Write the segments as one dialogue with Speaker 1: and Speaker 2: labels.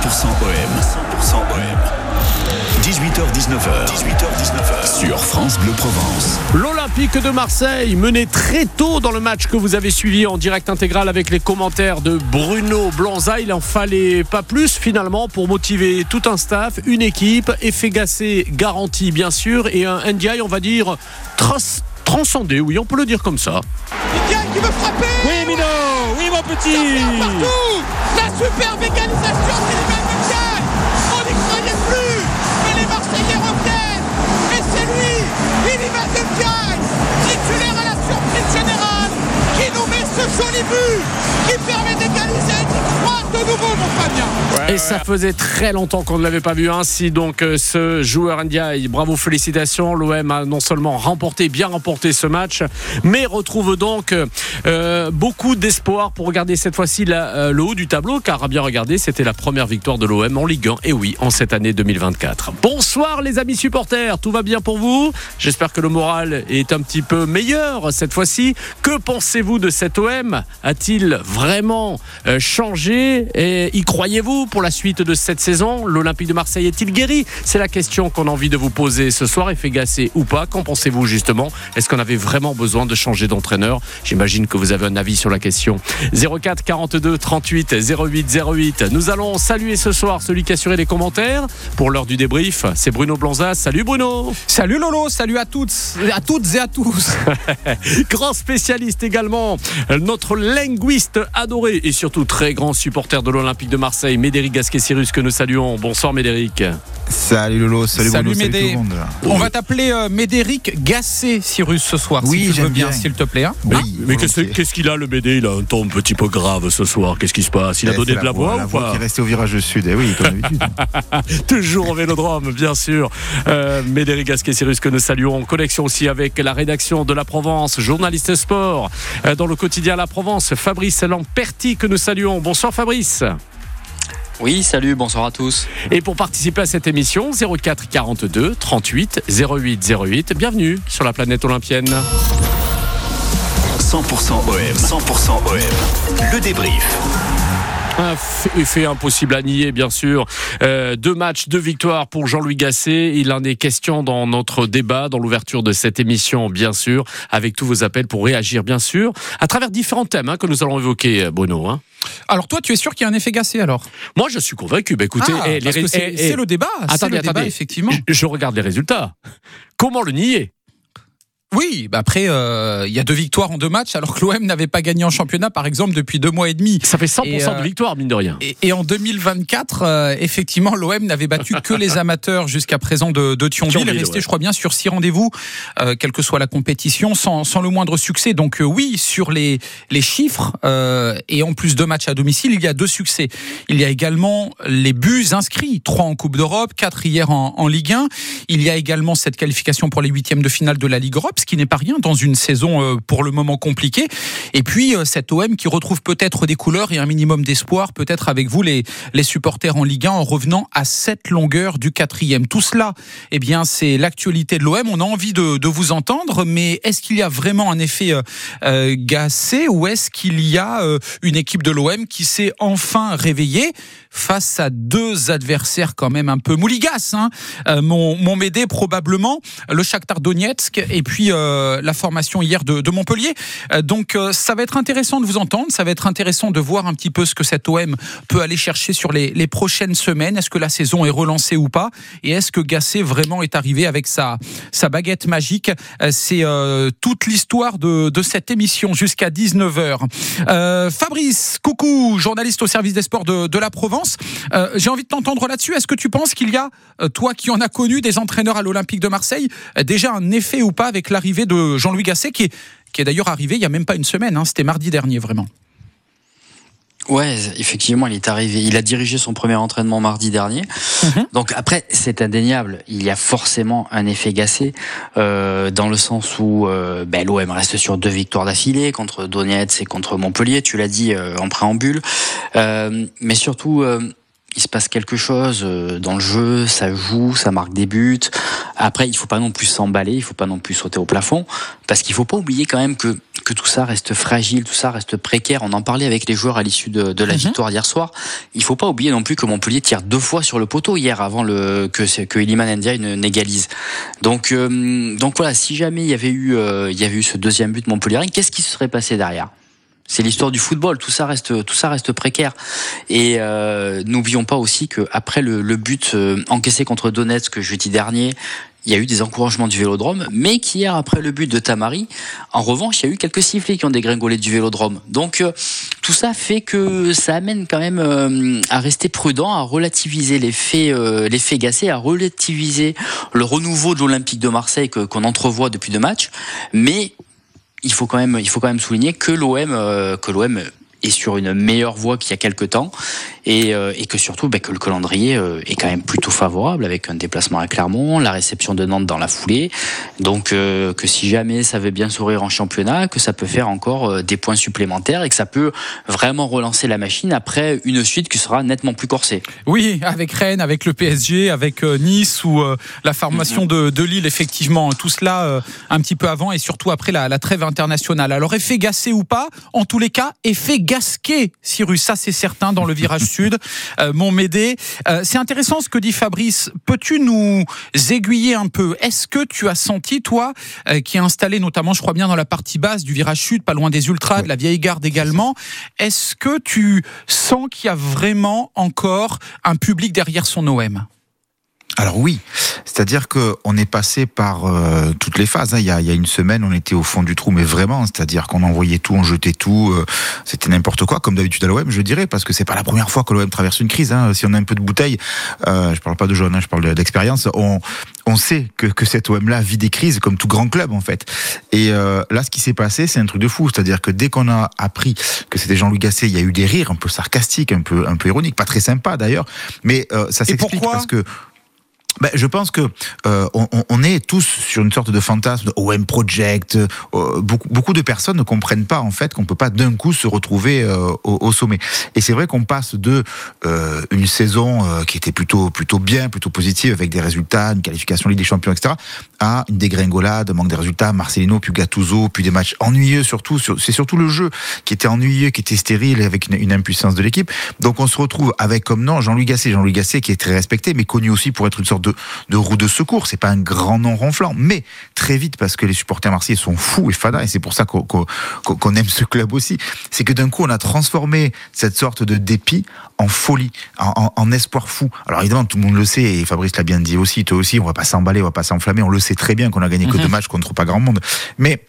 Speaker 1: 100% OM. 100% OM. 18h19h. 18h19h. Sur France Bleu Provence.
Speaker 2: L'Olympique de Marseille menait très tôt dans le match que vous avez suivi en direct intégral avec les commentaires de Bruno Blanza. Il en fallait pas plus finalement pour motiver tout un staff, une équipe, effet gassé garanti bien sûr et un NDI on va dire tras- transcendé, oui on peut le dire comme ça.
Speaker 3: Ndiaye qui veut frapper
Speaker 4: Oui, Mino Oui, mon petit.
Speaker 3: Partout. La superbe égalisation d'Iliman Ndiaye On n'y croyait plus. Mais les Marseillais reviennent. Et c'est lui Iliman Ndiaye Titulaire à la surprise générale Qui nous met ce joli but Qui permet d'égaliser et de nouveau mon Fabien
Speaker 2: Et ça faisait très longtemps qu'on ne l'avait pas vu ainsi. Donc euh, ce joueur Ndiaye, bravo, félicitations. L'OM a non seulement remporté, bien remporté ce match, mais retrouve donc euh, beaucoup d'espoir pour regarder cette fois-ci la- euh, le haut du tableau, car à bien regarder, c'était la première victoire de l'OM en Ligue 1. Et oui, en cette année 2024. Bonsoir les amis supporters, tout va bien pour vous? J'espère que le moral est un petit peu meilleur cette fois-ci. Que pensez-vous de cet OM A-t-il vraiment euh, Et y croyez-vous pour la suite de cette saison? L'Olympique de Marseille est-il guéri? C'est la question qu'on a envie de vous poser ce soir. Effet gassé ou pas? Qu'en pensez-vous justement? Est-ce qu'on avait vraiment besoin de changer d'entraîneur? J'imagine que vous avez un avis sur la question. 04 42 38 08 08. Nous allons saluer ce soir celui qui a assuré les commentaires pour l'heure du débrief. C'est Bruno Blanza. Salut Bruno
Speaker 4: Salut Lolo, salut à toutes, à toutes et à tous.
Speaker 2: Grand spécialiste également, notre linguiste adoré et surtout très grand supporter de l'Olympique de Marseille, Médéric Gasquet-Cyrus, que nous saluons. Bonsoir Médéric.
Speaker 5: Salut Lolo, salut,
Speaker 4: Salut
Speaker 5: Bruno, salut
Speaker 4: Médé.
Speaker 5: tout le monde.
Speaker 4: On va t'appeler euh, Médéric Gassé, Cyrus, ce soir.
Speaker 5: Oui,
Speaker 4: si tu veux bien,
Speaker 5: bien.
Speaker 4: s'il te plaît. hein.
Speaker 5: Oui,
Speaker 2: Mais qu'est-ce qu'il a le BD Il a un ton un petit peu grave ce soir. Qu'est-ce qui se passe? Il a
Speaker 5: Eh,
Speaker 2: donné de la voix
Speaker 5: la
Speaker 2: ou
Speaker 5: voix
Speaker 2: pas
Speaker 5: qui est restée au virage sud. Eh oui, comme d'habitude.
Speaker 2: Toujours au Vélodrome, bien sûr. Euh, Médéric Gasquet-Cyrus que nous saluons en connexion aussi avec la rédaction de La Provence, journaliste sport euh, dans le quotidien La Provence, Fabrice Lamperti que nous saluons. Bonsoir Fabrice.
Speaker 6: Oui, salut, bonsoir à tous.
Speaker 2: Et pour participer à cette émission, 04 42 38 08 08. Bienvenue sur la planète olympienne.
Speaker 1: 100% OM. 100% OM. Le débrief.
Speaker 2: Un effet impossible à nier, bien sûr. Euh, deux matchs, deux victoires pour Jean-Louis Gasset. Il en est question dans notre débat, dans l'ouverture de cette émission, bien sûr, avec tous vos appels pour réagir, bien sûr, à travers différents thèmes hein, que nous allons évoquer, Bruno. hein.
Speaker 4: Alors toi, tu es sûr qu'il y a un effet Gassé alors?
Speaker 2: Moi, je suis convaincu. Bah, écoutez,
Speaker 4: Ah,
Speaker 2: eh,
Speaker 4: c'est
Speaker 2: eh,
Speaker 4: c'est
Speaker 2: eh,
Speaker 4: le débat.
Speaker 2: attendez,
Speaker 4: le débat, effectivement.
Speaker 2: je, je regarde les résultats. Comment le nier?
Speaker 4: Oui, bah après, euh, il y a deux victoires en deux matchs, alors que l'OM n'avait pas gagné en championnat, par exemple, depuis deux mois et demi.
Speaker 2: Ça fait 100%
Speaker 4: Et, euh,
Speaker 2: de victoire, mine de rien.
Speaker 4: Et, et en 2024, euh, effectivement, l'OM n'avait battu que les amateurs jusqu'à présent de, de Thionville.
Speaker 2: Thionville,
Speaker 4: est resté,
Speaker 2: ouais.
Speaker 4: je crois bien, sur six rendez-vous, euh, quelle que soit la compétition, sans, sans le moindre succès. Donc euh, oui, sur les, les chiffres, euh, et en plus de matchs à domicile, il y a deux succès. Il y a également les buts inscrits, trois en Coupe d'Europe, quatre hier en, en Ligue 1. Il y a également cette qualification pour les huitièmes de finale de la Ligue Europe, ce qui n'est pas rien dans une saison euh, pour le moment compliquée. Et puis euh, cet OM qui retrouve peut-être des couleurs et un minimum d'espoir, peut-être avec vous les, les supporters en Ligue 1 en revenant à cette longueur du quatrième. Tout cela, eh bien, c'est l'actualité de l'OM. On a envie de, de vous entendre, mais est-ce qu'il y a vraiment un effet euh, euh, Gassé ou est-ce qu'il y a euh, une équipe de l'OM qui s'est enfin réveillée? Face à deux adversaires quand même un peu mouligas hein Euh, Mon, mon Médé probablement, le Shakhtar Donetsk et puis euh, la formation hier de, de Montpellier. Euh, donc euh, ça va être intéressant de vous entendre, ça va être intéressant de voir un petit peu ce que cet OM peut aller chercher sur les, les prochaines semaines. Est-ce que la saison est relancée ou pas? Et est-ce que Gasset vraiment est arrivé avec sa, sa baguette magique? Euh, C'est euh, toute l'histoire de, de cette émission jusqu'à 19h. Euh, Fabrice, coucou, journaliste au service des sports de, de la Provence. Euh, J'ai envie de t'entendre là-dessus. Est-ce que tu penses qu'il y a, euh, toi qui en as connu des entraîneurs à l'Olympique de Marseille, euh, déjà un effet ou pas avec l'arrivée de Jean-Louis Gasset, qui est, d'ailleurs arrivé il y a même pas une semaine, hein, c'était mardi dernier vraiment?
Speaker 6: Ouais, effectivement, il est arrivé. Il a dirigé son premier entraînement mardi dernier.
Speaker 4: Mhm.
Speaker 6: Donc après, c'est indéniable. Il y a forcément un effet gassé euh, dans le sens où euh, ben, l'OM reste sur deux victoires d'affilée contre Donetsk et contre Montpellier. Tu l'as dit euh, en préambule. Euh, mais surtout. euh, il se passe quelque chose euh, dans le jeu, ça joue, ça marque des buts. Après, il faut pas non plus s'emballer, il faut pas non plus sauter au plafond, parce qu'il faut pas oublier quand même que que tout ça reste fragile, tout ça reste précaire. On en parlait avec les joueurs à l'issue de, de, la mhm. victoire d'hier soir. Il faut pas oublier non plus que Montpellier tire deux fois sur le poteau hier avant le que que Iliman Ndiaye n'égalise. Donc euh, donc voilà, si jamais il y avait eu euh, il y avait eu ce deuxième but Montpellier, qu'est-ce qui se serait passé derrière? C'est l'histoire du football, tout ça reste, tout ça reste précaire. Et euh, n'oublions pas aussi que après le, le but euh, encaissé contre Donetsk jeudi dernier, il y a eu des encouragements du Vélodrome, mais qu'hier après le but de Tamari, en revanche, il y a eu quelques sifflets qui ont dégringolé du Vélodrome. Donc euh, tout ça fait que ça amène quand même à rester prudent, à relativiser les faits, les faits gassés, à relativiser le renouveau de l'Olympique de Marseille qu'on entrevoit depuis deux matchs, mais il faut quand même, il faut quand même souligner que l'OM, euh, que l'OM est sur une meilleure voie qu'il y a quelques temps et, euh, et que surtout bah, que le calendrier euh, est quand même plutôt favorable avec un déplacement à Clermont, la réception de Nantes dans la foulée. Donc euh, que si jamais ça veut bien sourire en championnat, que ça peut faire encore des points supplémentaires et que ça peut vraiment relancer la machine après une suite qui sera nettement plus corsée.
Speaker 4: Oui, avec Rennes, avec le PSG, avec Nice ou la formation de, de, Lille, effectivement, tout cela un petit peu avant et surtout après la, la trêve internationale. Alors effet gassé ou pas, en tous les cas, effet gasqué, Cyrus, ça c'est certain dans le virage Sud, euh, Montmédé. Euh, c'est intéressant ce que dit Fabrice. Peux-tu nous aiguiller un peu? Est-ce que tu as senti, toi, euh, qui est installé notamment, je crois bien, dans la partie basse du virage Sud, pas loin des Ultras, de la vieille garde également, est-ce que tu sens qu'il y a vraiment encore un public derrière son OM
Speaker 5: alors oui, c'est-à-dire que on est passé par euh, toutes les phases. Hein. Il, y a, il, y a, une semaine, on était au fond du trou, mais vraiment, c'est-à-dire qu'on envoyait tout, on jetait tout, euh, c'était n'importe quoi, comme d'habitude à l'OM, je dirais, parce que c'est pas la première fois que l'OM traverse une crise. Hein. Si on a un peu de bouteille, euh, je parle pas de jaune, hein, je parle d'expérience, on, on sait que, que cet OM-là vit des crises comme tout grand club en fait. Et euh, là, ce qui s'est passé, c'est un truc de fou. C'est-à-dire que dès qu'on a appris que c'était Jean-Louis Gasset, il y a eu des rires un peu sarcastiques, un peu, un peu ironiques, pas très sympa d'ailleurs, mais ça s'explique parce que ben, je pense que euh, on, on, est tous sur une sorte de fantasme de OM Project. Euh, beaucoup, beaucoup de personnes ne comprennent pas en fait qu'on peut pas d'un coup se retrouver euh, au, au, sommet. Et c'est vrai qu'on passe de euh, une saison euh, qui était plutôt plutôt bien, plutôt positive avec des résultats, une qualification Ligue des Champions, etc., à une dégringolade, manque de résultats, Marcelino, puis Gattuso, puis des matchs ennuyeux surtout. C'est surtout le jeu qui était ennuyeux, qui était stérile, avec une, une impuissance de l'équipe. Donc on se retrouve avec comme nom Jean-Louis Gasset, Jean-Louis Gasset qui est très respecté, mais connu aussi pour être une sorte de, de roue de secours. C'est pas un grand nom ronflant, mais très vite parce que les supporters marseillais sont fous et fadas et c'est pour ça qu'on aime ce club aussi. C'est que d'un coup on a transformé cette sorte de dépit en folie, en, espoir fou. Alors évidemment tout le monde le sait et Fabrice l'a bien dit aussi, toi aussi. On va pas s'emballer, on va pas s'enflammer. On le sait très bien qu'on a gagné que mhm. deux matchs contre pas grand monde, mais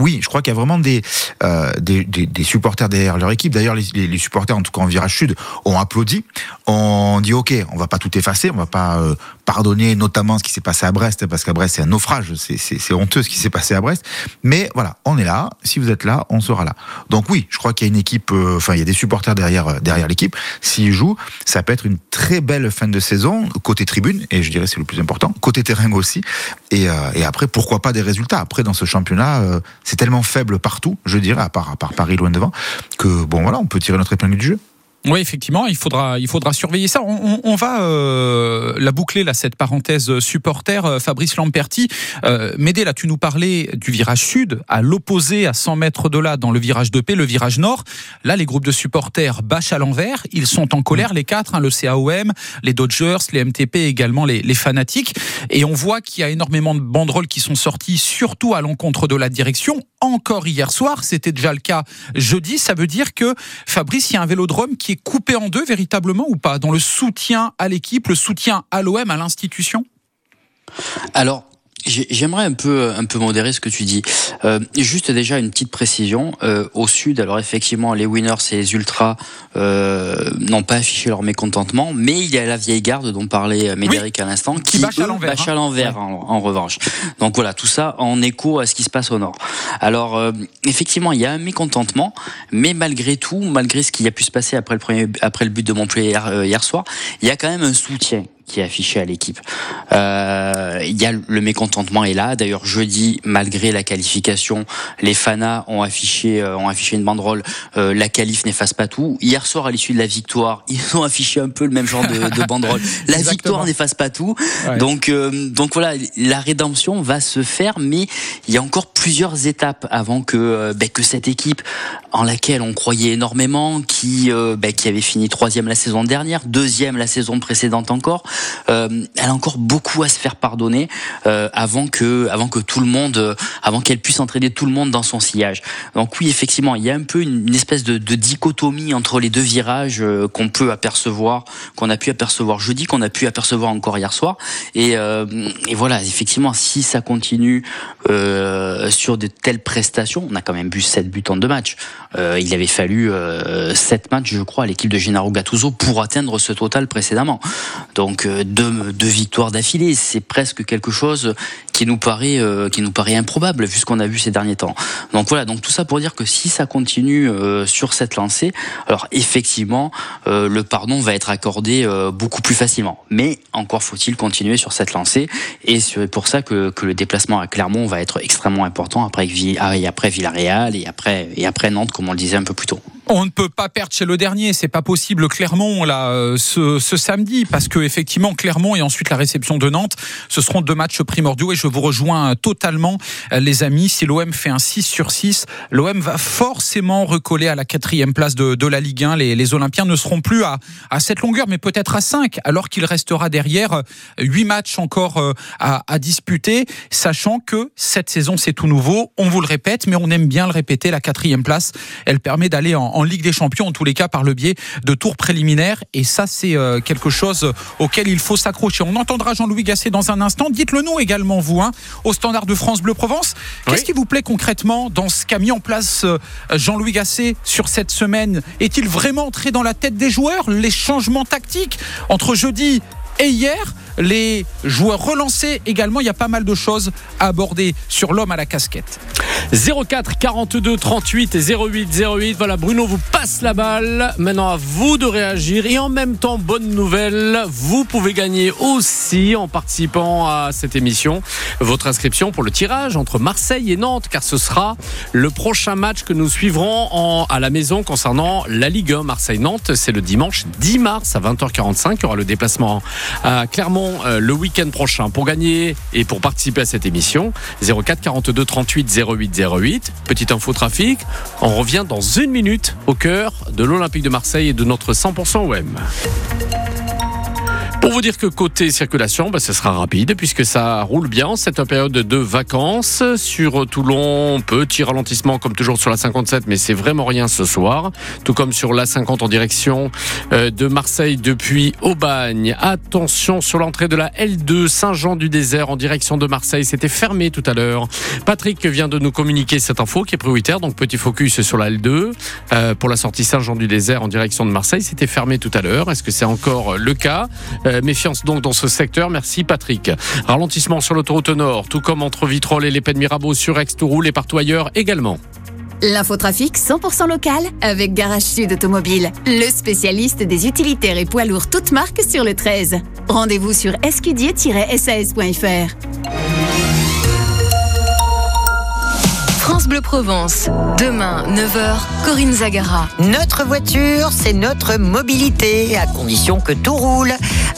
Speaker 5: oui, je crois qu'il y a vraiment des, euh, des, supporters derrière leur équipe. D'ailleurs, les, supporters, en tout cas en virage sud, ont applaudi. On dit OK, on va pas tout effacer, on va pas euh, pardonner notamment ce qui s'est passé à Brest, parce qu'à Brest c'est un naufrage, c'est honteux ce qui s'est passé à Brest. Mais voilà, on est là. Si vous êtes là, on sera là. Donc oui, je crois qu'il y a une équipe, euh, enfin il y a des supporters derrière derrière l'équipe. S'ils jouent, ça peut être une très belle fin de saison côté tribune et je dirais c'est le plus important, côté terrain aussi. Et, et après pourquoi pas des résultats? Après dans ce championnat, c'est tellement faible partout, je dirais à part Paris loin devant, que bon voilà, on peut tirer notre épingle du jeu.
Speaker 4: Oui, effectivement, il faudra, il faudra surveiller ça. On, on, va euh, la boucler là cette parenthèse supporter. Euh, Fabrice Lamperti, euh, Médé, là, tu nous parlais du virage sud, à l'opposé, à 100 mètres de là, dans le virage de paix, le virage nord. Là, les groupes de supporters bâchent à l'envers. Ils sont en colère, les quatre, hein, le CAOM, les Dodgers, les MTP, également les, les fanatiques. Et on voit qu'il y a énormément de banderoles qui sont sorties, surtout à l'encontre de la direction. Encore hier soir, c'était déjà le cas jeudi. Ça veut dire que Fabrice, il y a un vélodrome qui est coupé en deux véritablement ou pas? Dans le soutien à l'équipe, le soutien à l'OM, à l'institution?
Speaker 6: Alors, J'aimerais un peu un peu modérer ce que tu dis. Euh, juste déjà une petite précision. Euh, au sud, alors effectivement, les winners et les ultras euh, n'ont pas affiché leur mécontentement, mais il y a la vieille garde dont parlait Médéric à l'instant, qui,
Speaker 4: bâche à l'envers,
Speaker 6: hein. en, revanche. Donc voilà, tout ça en écho à ce qui se passe au nord. Alors euh, effectivement, il y a un mécontentement, mais malgré tout, malgré ce qui a pu se passer après le premier, après le but de Montpellier hier, hier soir, il y a quand même un soutien qui est affiché à l'équipe. Euh, il y a le mécontentement est là. D'ailleurs, jeudi, malgré la qualification, les fanas ont affiché euh, ont affiché une banderole. Euh, la qualif n'efface pas tout. Hier soir, à l'issue de la victoire, ils ont affiché un peu le même genre de, de banderole. La victoire n'efface pas tout.
Speaker 2: Ouais.
Speaker 6: Donc euh, donc voilà, la rédemption va se faire, mais il y a encore plusieurs étapes avant que ben, que cette équipe en laquelle on croyait énormément, qui ben, qui avait fini troisième la saison dernière, deuxième la saison précédente encore, elle a encore beaucoup à se faire pardonner euh, avant que avant que tout le monde, euh, avant qu'elle puisse entraîner tout le monde dans son sillage. Donc oui, effectivement, il y a un peu une, une espèce de, de dichotomie entre les deux virages euh, qu'on peut apercevoir, qu'on a pu apercevoir jeudi, qu'on a pu apercevoir encore hier soir. Et, euh, et voilà, effectivement, si ça continue euh, sur de telles prestations, on a quand même vu 7 buts en deux matchs. Euh, il avait fallu euh, 7 matchs, je crois, à l'équipe de Gennaro Gattuso pour atteindre ce total précédemment. Donc euh, deux, deux victoires d'affilée, c'est presque quelque chose qui nous paraît euh, qui nous paraît improbable vu ce qu'on a vu ces derniers temps. Donc voilà, donc tout ça pour dire que si ça continue euh, sur cette lancée, alors effectivement euh, le pardon va être accordé euh, beaucoup plus facilement. Mais encore faut-il continuer sur cette lancée et c'est pour ça que, que le déplacement à Clermont va être extrêmement important après ah, et après Villarreal et après et après Nantes comme on le disait un peu plus tôt.
Speaker 4: On ne peut pas perdre chez le dernier, c'est pas possible. Clermont là euh, ce, samedi parce que effectivement Clermont et ensuite la réception de Nantes, ce seront deux matchs primordiaux et je vous rejoins totalement euh, les amis. Si l'OM fait un 6 sur 6, l'OM va forcément recoller à la quatrième place de, de la Ligue 1. Les, les Olympiens ne seront plus à, à cette longueur, mais peut-être à 5, alors qu'il restera derrière euh, huit matchs encore euh, à, disputer, sachant que cette saison c'est tout nouveau. On vous le répète, mais on aime bien le répéter. La quatrième place, elle permet d'aller en Ligue des Champions, en tous les cas par le biais de tours préliminaires. Et ça, c'est euh, quelque chose auquel il faut s'accrocher. On entendra Jean-Louis Gasset dans un instant. Dites-le nous également, vous, hein, au standard de France Bleu Provence. Qu'est-ce
Speaker 2: Oui.
Speaker 4: qui vous plaît concrètement dans ce qu'a mis en place euh, Jean-Louis Gasset sur cette semaine? Est-il vraiment entré dans la tête des joueurs Les changements tactiques entre jeudi et hier, les joueurs relancés également, il y a pas mal de choses à aborder sur l'homme à la casquette.
Speaker 2: 04 42 38 et 08 08. Voilà, Bruno vous passe la balle. Maintenant, à vous de réagir. Et en même temps, bonne nouvelle, vous pouvez gagner aussi en participant à cette émission votre inscription pour le tirage entre Marseille et Nantes, car ce sera le prochain match que nous suivrons à la maison concernant la Ligue 1 Marseille-Nantes. C'est le dimanche 10 mars à 20h45. Il y aura le déplacement à Clermont euh, le week-end prochain. Pour gagner et pour participer à cette émission, 04 42 38 08 08. Petite info trafic. On revient dans une minute au cœur de l'Olympique de Marseille et de notre 100% OM. Pour vous dire que côté circulation, bah, ce sera rapide puisque ça roule bien cette période de vacances. Sur Toulon, petit ralentissement comme toujours sur la 57, mais c'est vraiment rien ce soir. Tout comme sur la 50 en direction euh, de Marseille depuis Aubagne. Attention sur l'entrée de la L2 Saint-Jean-du-Désert en direction de Marseille. C'était fermé tout à l'heure. Patrick vient de nous communiquer cette info qui est prioritaire. Donc petit focus sur la L2 euh, pour la sortie Saint-Jean-du-Désert en direction de Marseille. C'était fermé tout à l'heure. Est-ce que c'est encore le cas? Méfiance donc dans ce secteur. Merci Patrick. Ralentissement sur l'autoroute Nord, tout comme entre Vitrolles et les Pennes Mirabeau sur Aix, Touroule et partout ailleurs également.
Speaker 7: L'infotrafic 100% local avec Garage Sud Automobile, le spécialiste des utilitaires et poids lourds toutes marques sur le 13. Rendez-vous sur escudier-sas.fr.
Speaker 8: Provence. Demain, 9h, Corinne Zagara.
Speaker 9: Notre voiture, c'est notre mobilité, à condition que tout roule.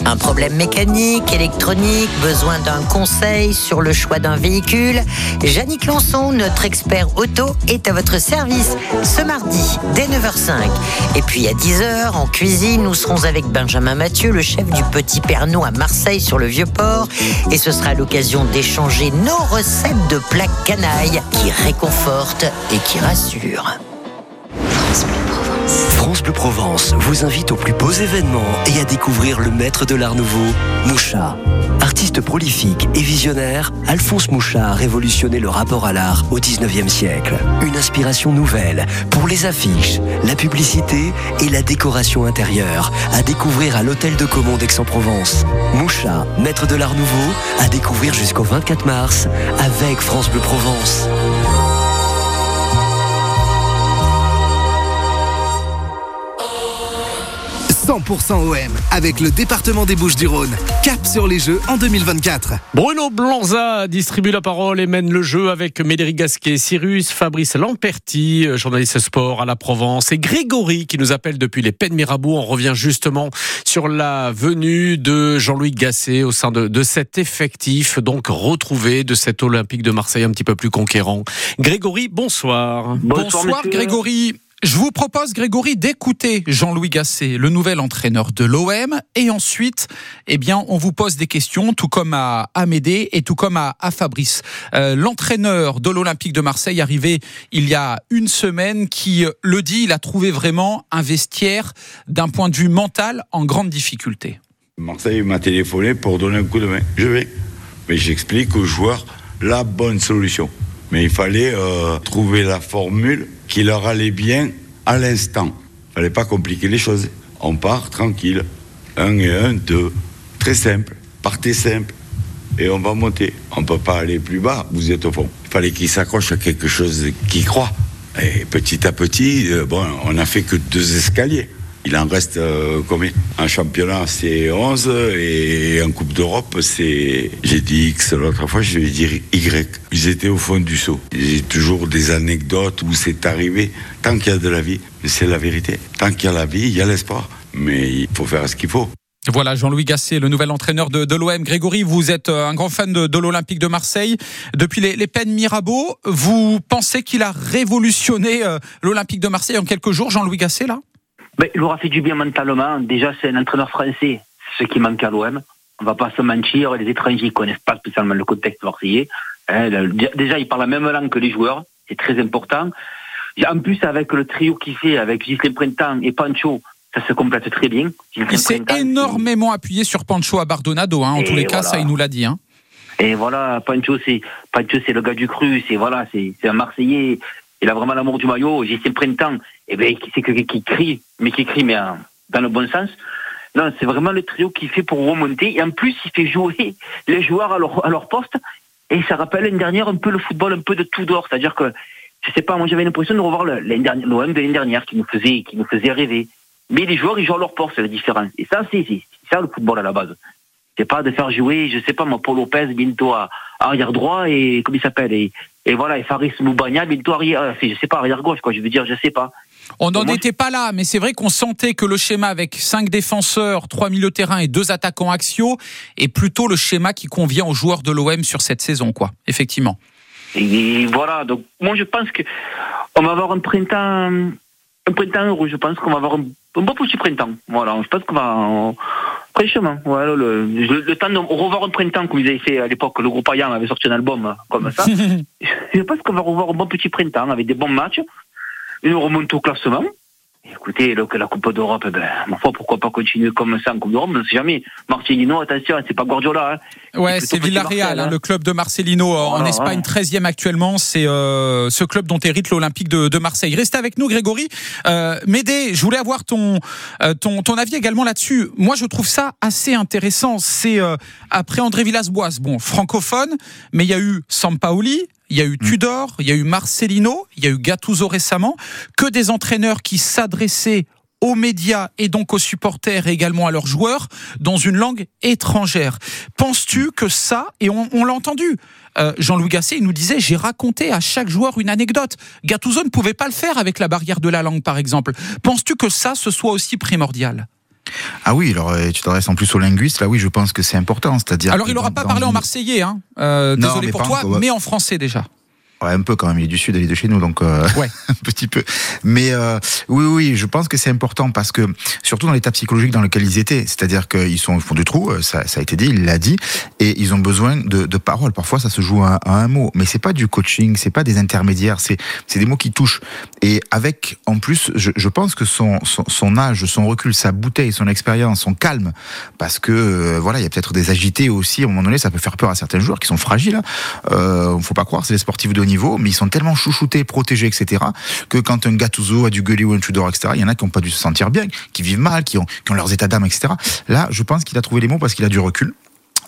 Speaker 9: Un problème mécanique, électronique, besoin d'un conseil sur le choix d'un véhicule. Jannick Lançon, notre expert auto, est à votre service ce mardi dès 9h05. Et puis à 10h, en cuisine, nous serons avec Benjamin Mathieu, le chef du Petit Pernod à Marseille sur le Vieux-Port. Et ce sera l'occasion d'échanger nos recettes de plats canailles qui réconfortent et qui rassurent.
Speaker 8: France Bleu Provence.
Speaker 10: France Bleu Provence vous invite aux plus beaux événements et à découvrir le maître de l'art nouveau, Moucha. Artiste prolifique et visionnaire, Alphonse Moucha a révolutionné le rapport à l'art au 19e siècle. Une inspiration nouvelle pour les affiches, la publicité et la décoration intérieure à découvrir à l'hôtel de Comont d'Aix-en-Provence. Moucha, maître de l'art nouveau, à découvrir jusqu'au 24 mars avec France Bleu Provence.
Speaker 11: 100% OM avec le département des Bouches-du-Rhône. Cap sur les Jeux en 2024.
Speaker 2: Bruno Blanza distribue la parole et mène le jeu avec Médéric Gasquet, Cyrus, Fabrice Lamperti, euh, journaliste sport à la Provence, et Grégory qui nous appelle depuis les Pennes Mirabeau. On revient justement sur la venue de Jean-Louis Gasset au sein de, de cet effectif, donc retrouvé de cet Olympique de Marseille un petit peu plus conquérant. Grégory, bonsoir.
Speaker 4: Bonsoir, Grégory. Je vous propose, Grégory, d'écouter Jean-Louis Gasset, le nouvel entraîneur de l'OM, et ensuite, eh bien, on vous pose des questions, tout comme à Amédée et tout comme à, Fabrice. Euh, L'entraîneur de l'Olympique de Marseille, arrivé il y a une semaine, qui euh, le dit, il a trouvé vraiment un vestiaire d'un point de vue mental en grande difficulté.
Speaker 12: Marseille m'a téléphoné pour donner un coup de main. Je vais. Mais j'explique aux joueurs la bonne solution. Mais il fallait euh, trouver la formule qui leur allait bien à l'instant. Il fallait pas compliquer les choses. On part tranquille. Un et un, deux. Très simple. Partez simple. Et on va monter. On peut pas aller plus bas. Vous êtes au fond. Il fallait qu'ils s'accrochent à quelque chose qui croit. Et petit à petit, euh, bon, on n'a fait que deux escaliers. Il en reste euh, combien? En championnat, c'est 11 et en Coupe d'Europe, c'est. J'ai dit X l'autre fois, je vais dire Y. Ils étaient au fond du seau. J'ai toujours des anecdotes où c'est arrivé. Tant qu'il y a de la vie, c'est la vérité. Tant qu'il y a la vie, il y a l'espoir. Mais il faut faire ce qu'il faut.
Speaker 4: Voilà, Jean-Louis Gasset, le nouvel entraîneur de, de l'OM. Grégory, vous êtes euh, un grand fan de, de l'Olympique de Marseille. Depuis les, les peines Mirabeau, vous pensez qu'il a révolutionné euh, l'Olympique de Marseille en quelques jours, Jean-Louis Gasset, là?
Speaker 13: Ben, il aura fait du bien mentalement. Déjà, c'est un entraîneur français, ce qui manque à l'OM. On va pas se mentir, les étrangers connaissent pas spécialement le contexte marseillais. Hein, déjà, il parle la même langue que les joueurs, c'est très important. En plus, avec le trio qu'il fait, avec Gislain Printemps et Pancho, ça se complète très bien.
Speaker 4: Il s'est énormément appuyé sur Pancho à Bardonado, hein. en tous les cas, ça il nous l'a dit. Hein.
Speaker 13: Et voilà, Pancho, c'est Pancho, c'est le gars du cru, c'est voilà, c'est un Marseillais. Il a vraiment l'amour du maillot. Gislain Printemps, eh ben, c'est quelqu'un qui crie, mais qui crie, mais dans le bon sens. Non, c'est vraiment le trio qui fait pour remonter. Et en plus, il fait jouer les joueurs à leur, à leur poste. Et ça rappelle l'année dernière un peu le football, un peu de tout d'or. C'est-à-dire que, je sais pas, moi j'avais l'impression de revoir l'OM de l'année dernière qui nous faisait, qui nous faisait rêver. Mais les joueurs, ils jouent à leur poste, c'est la différence. Et ça, c'est, ça le football à la base. C'est pas de faire jouer, je sais pas, moi, Paul Lopez, bientôt à, arrière droit et, comment il s'appelle, et, et voilà, et Faris Moubagna, bientôt arrière, je sais pas, arrière gauche, quoi, je veux dire, je sais pas.
Speaker 4: On n'en était pas là, mais c'est vrai qu'on sentait que le schéma avec cinq défenseurs, trois milieux de terrain et deux attaquants axiaux est plutôt le schéma qui convient aux joueurs de l'OM sur cette saison, quoi. Effectivement.
Speaker 13: Et voilà, donc moi je pense que on va avoir un printemps, un printemps heureux. Je pense qu'on va avoir un, un beau petit printemps. Voilà, je pense qu'on va Franchement, voilà, le, le, temps de revoir un printemps comme ils avaient fait à l'époque, le groupe Ayant avait sorti un album comme ça. je pense qu'on va revoir un bon petit printemps avec des bons matchs une remonte au classement. Écoutez, que la Coupe d'Europe, ben, ma foi, pourquoi pas continuer comme ça en Coupe d'Europe On ne sait jamais. Marcelino, attention, c'est pas Guardiola.
Speaker 4: Hein. Ouais, c'est Villarreal, hein, le club de Marcelino en Espagne, 13e actuellement. C'est euh, ce club dont hérite l'Olympique de, de, Marseille. Reste avec nous, Grégory. Euh, Médé, je voulais avoir ton, euh, ton, ton avis également là-dessus. Moi, je trouve ça assez intéressant. C'est euh, après André Villas-Boas, bon, francophone, mais il y a eu Sampaoli, il y a eu mm. Tudor, il y a eu Marcelino, il y a eu Gattuso récemment, que des entraîneurs qui s'adressaient aux médias et donc aux supporters et également à leurs joueurs dans une langue étrangère. Penses-tu que ça, et on, l'a entendu, euh, Jean-Louis Gasset il nous disait j'ai raconté à chaque joueur une anecdote. Gattuso ne pouvait pas le faire avec la barrière de la langue par exemple. Penses-tu que ça ce soit aussi primordial?
Speaker 5: Ah oui, alors euh, tu t'adresses en plus au linguiste, là oui, je pense que c'est important. C'est-à-dire
Speaker 4: alors il n'aura pas parlé en marseillais, hein, euh, désolé pour toi, mais en français déjà
Speaker 5: un peu quand même. Il est du sud, il est de chez nous, donc euh, ouais. un petit peu. Mais euh, oui, oui, je pense que c'est important parce que surtout dans l'état psychologique dans lequel ils étaient, c'est-à-dire qu'ils sont au fond du trou, euh, ça, ça a été dit, il l'a dit, et ils ont besoin de, de paroles. Parfois, ça se joue à, un mot, mais c'est pas du coaching, c'est pas des intermédiaires, c'est des mots qui touchent. Et avec, en plus, je, je pense que son, son, son âge, son recul, sa bouteille, son expérience, son calme, parce que euh, voilà, il y a peut-être des agités aussi. À un moment donné, ça peut faire peur à certains joueurs qui sont fragiles. Hein. Faut pas croire, c'est des sportifs de mais ils sont tellement chouchoutés, protégés, etc., que quand un Gattuso a du gueuler ou un Tudor, etc., il y en a qui n'ont pas dû se sentir bien, qui vivent mal, qui ont, qui ont leurs états d'âme, etc. Là, je pense qu'il a trouvé les mots parce qu'il a du recul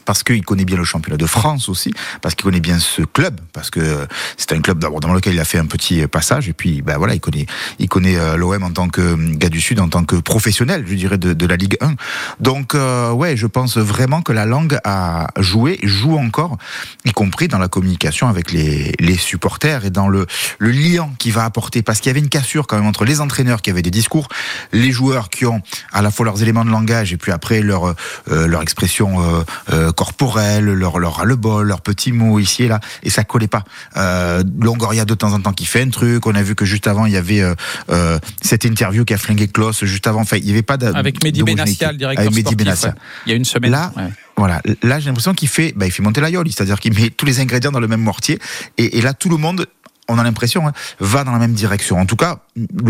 Speaker 5: parce qu'il connaît bien le championnat de France aussi, parce qu'il connaît bien ce club, parce que c'est un club d'abord dans lequel il a fait un petit passage, et puis ben voilà, il connaît, il connaît euh, l'OM en tant que gars du Sud, en tant que professionnel, je dirais, de, la Ligue 1. Donc euh, ouais, je pense vraiment que la langue a joué, joue encore, y compris dans la communication avec les, supporters et dans le, le lien qu'il va apporter, parce qu'il y avait une cassure quand même entre les entraîneurs qui avaient des discours, les joueurs qui ont à la fois leurs éléments de langage et puis après leur euh, leur expression euh, corporelle, leur leur ras-le-bol, leurs petits mots ici et là, et ça collait pas. Euh, Longoria de temps en temps qui fait un truc. On a vu que juste avant il y avait euh, euh, cette interview qui a flingué Klaus juste avant. Enfin, il y avait pas
Speaker 4: Avec Mehdi le directeur
Speaker 5: Avec
Speaker 4: sportif, ouais. Il y a une semaine.
Speaker 5: Là,
Speaker 4: Ouais.
Speaker 5: voilà. Là, j'ai l'impression qu'il fait, bah, il fait monter la c'est-à-dire qu'il met tous les ingrédients dans le même mortier. Et, et là, tout le monde, on a l'impression, hein, va dans la même direction. En tout cas,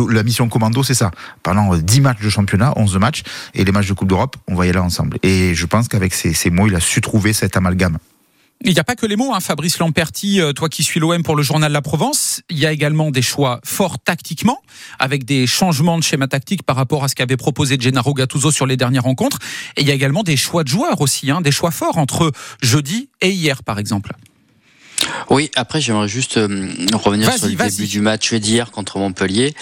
Speaker 5: la mission commando, c'est ça. Pendant euh, 10 matchs de championnat, 11 matchs, et les matchs de Coupe d'Europe, on va y aller ensemble. Et je pense qu'avec ces, ces mots, il a su trouver cet amalgame.
Speaker 4: Il n'y a pas que les mots, hein, Fabrice Lamperti, euh, toi qui suis l'OM pour le journal La Provence. Il y a également des choix forts tactiquement, avec des changements de schéma tactique par rapport à ce qu'avait proposé Gennaro Gattuso sur les dernières rencontres. Et il y a également des choix de joueurs aussi, hein, des choix forts entre jeudi et hier, par exemple.
Speaker 6: Oui, après j'aimerais juste euh, revenir sur le début du match d'hier contre Montpellier.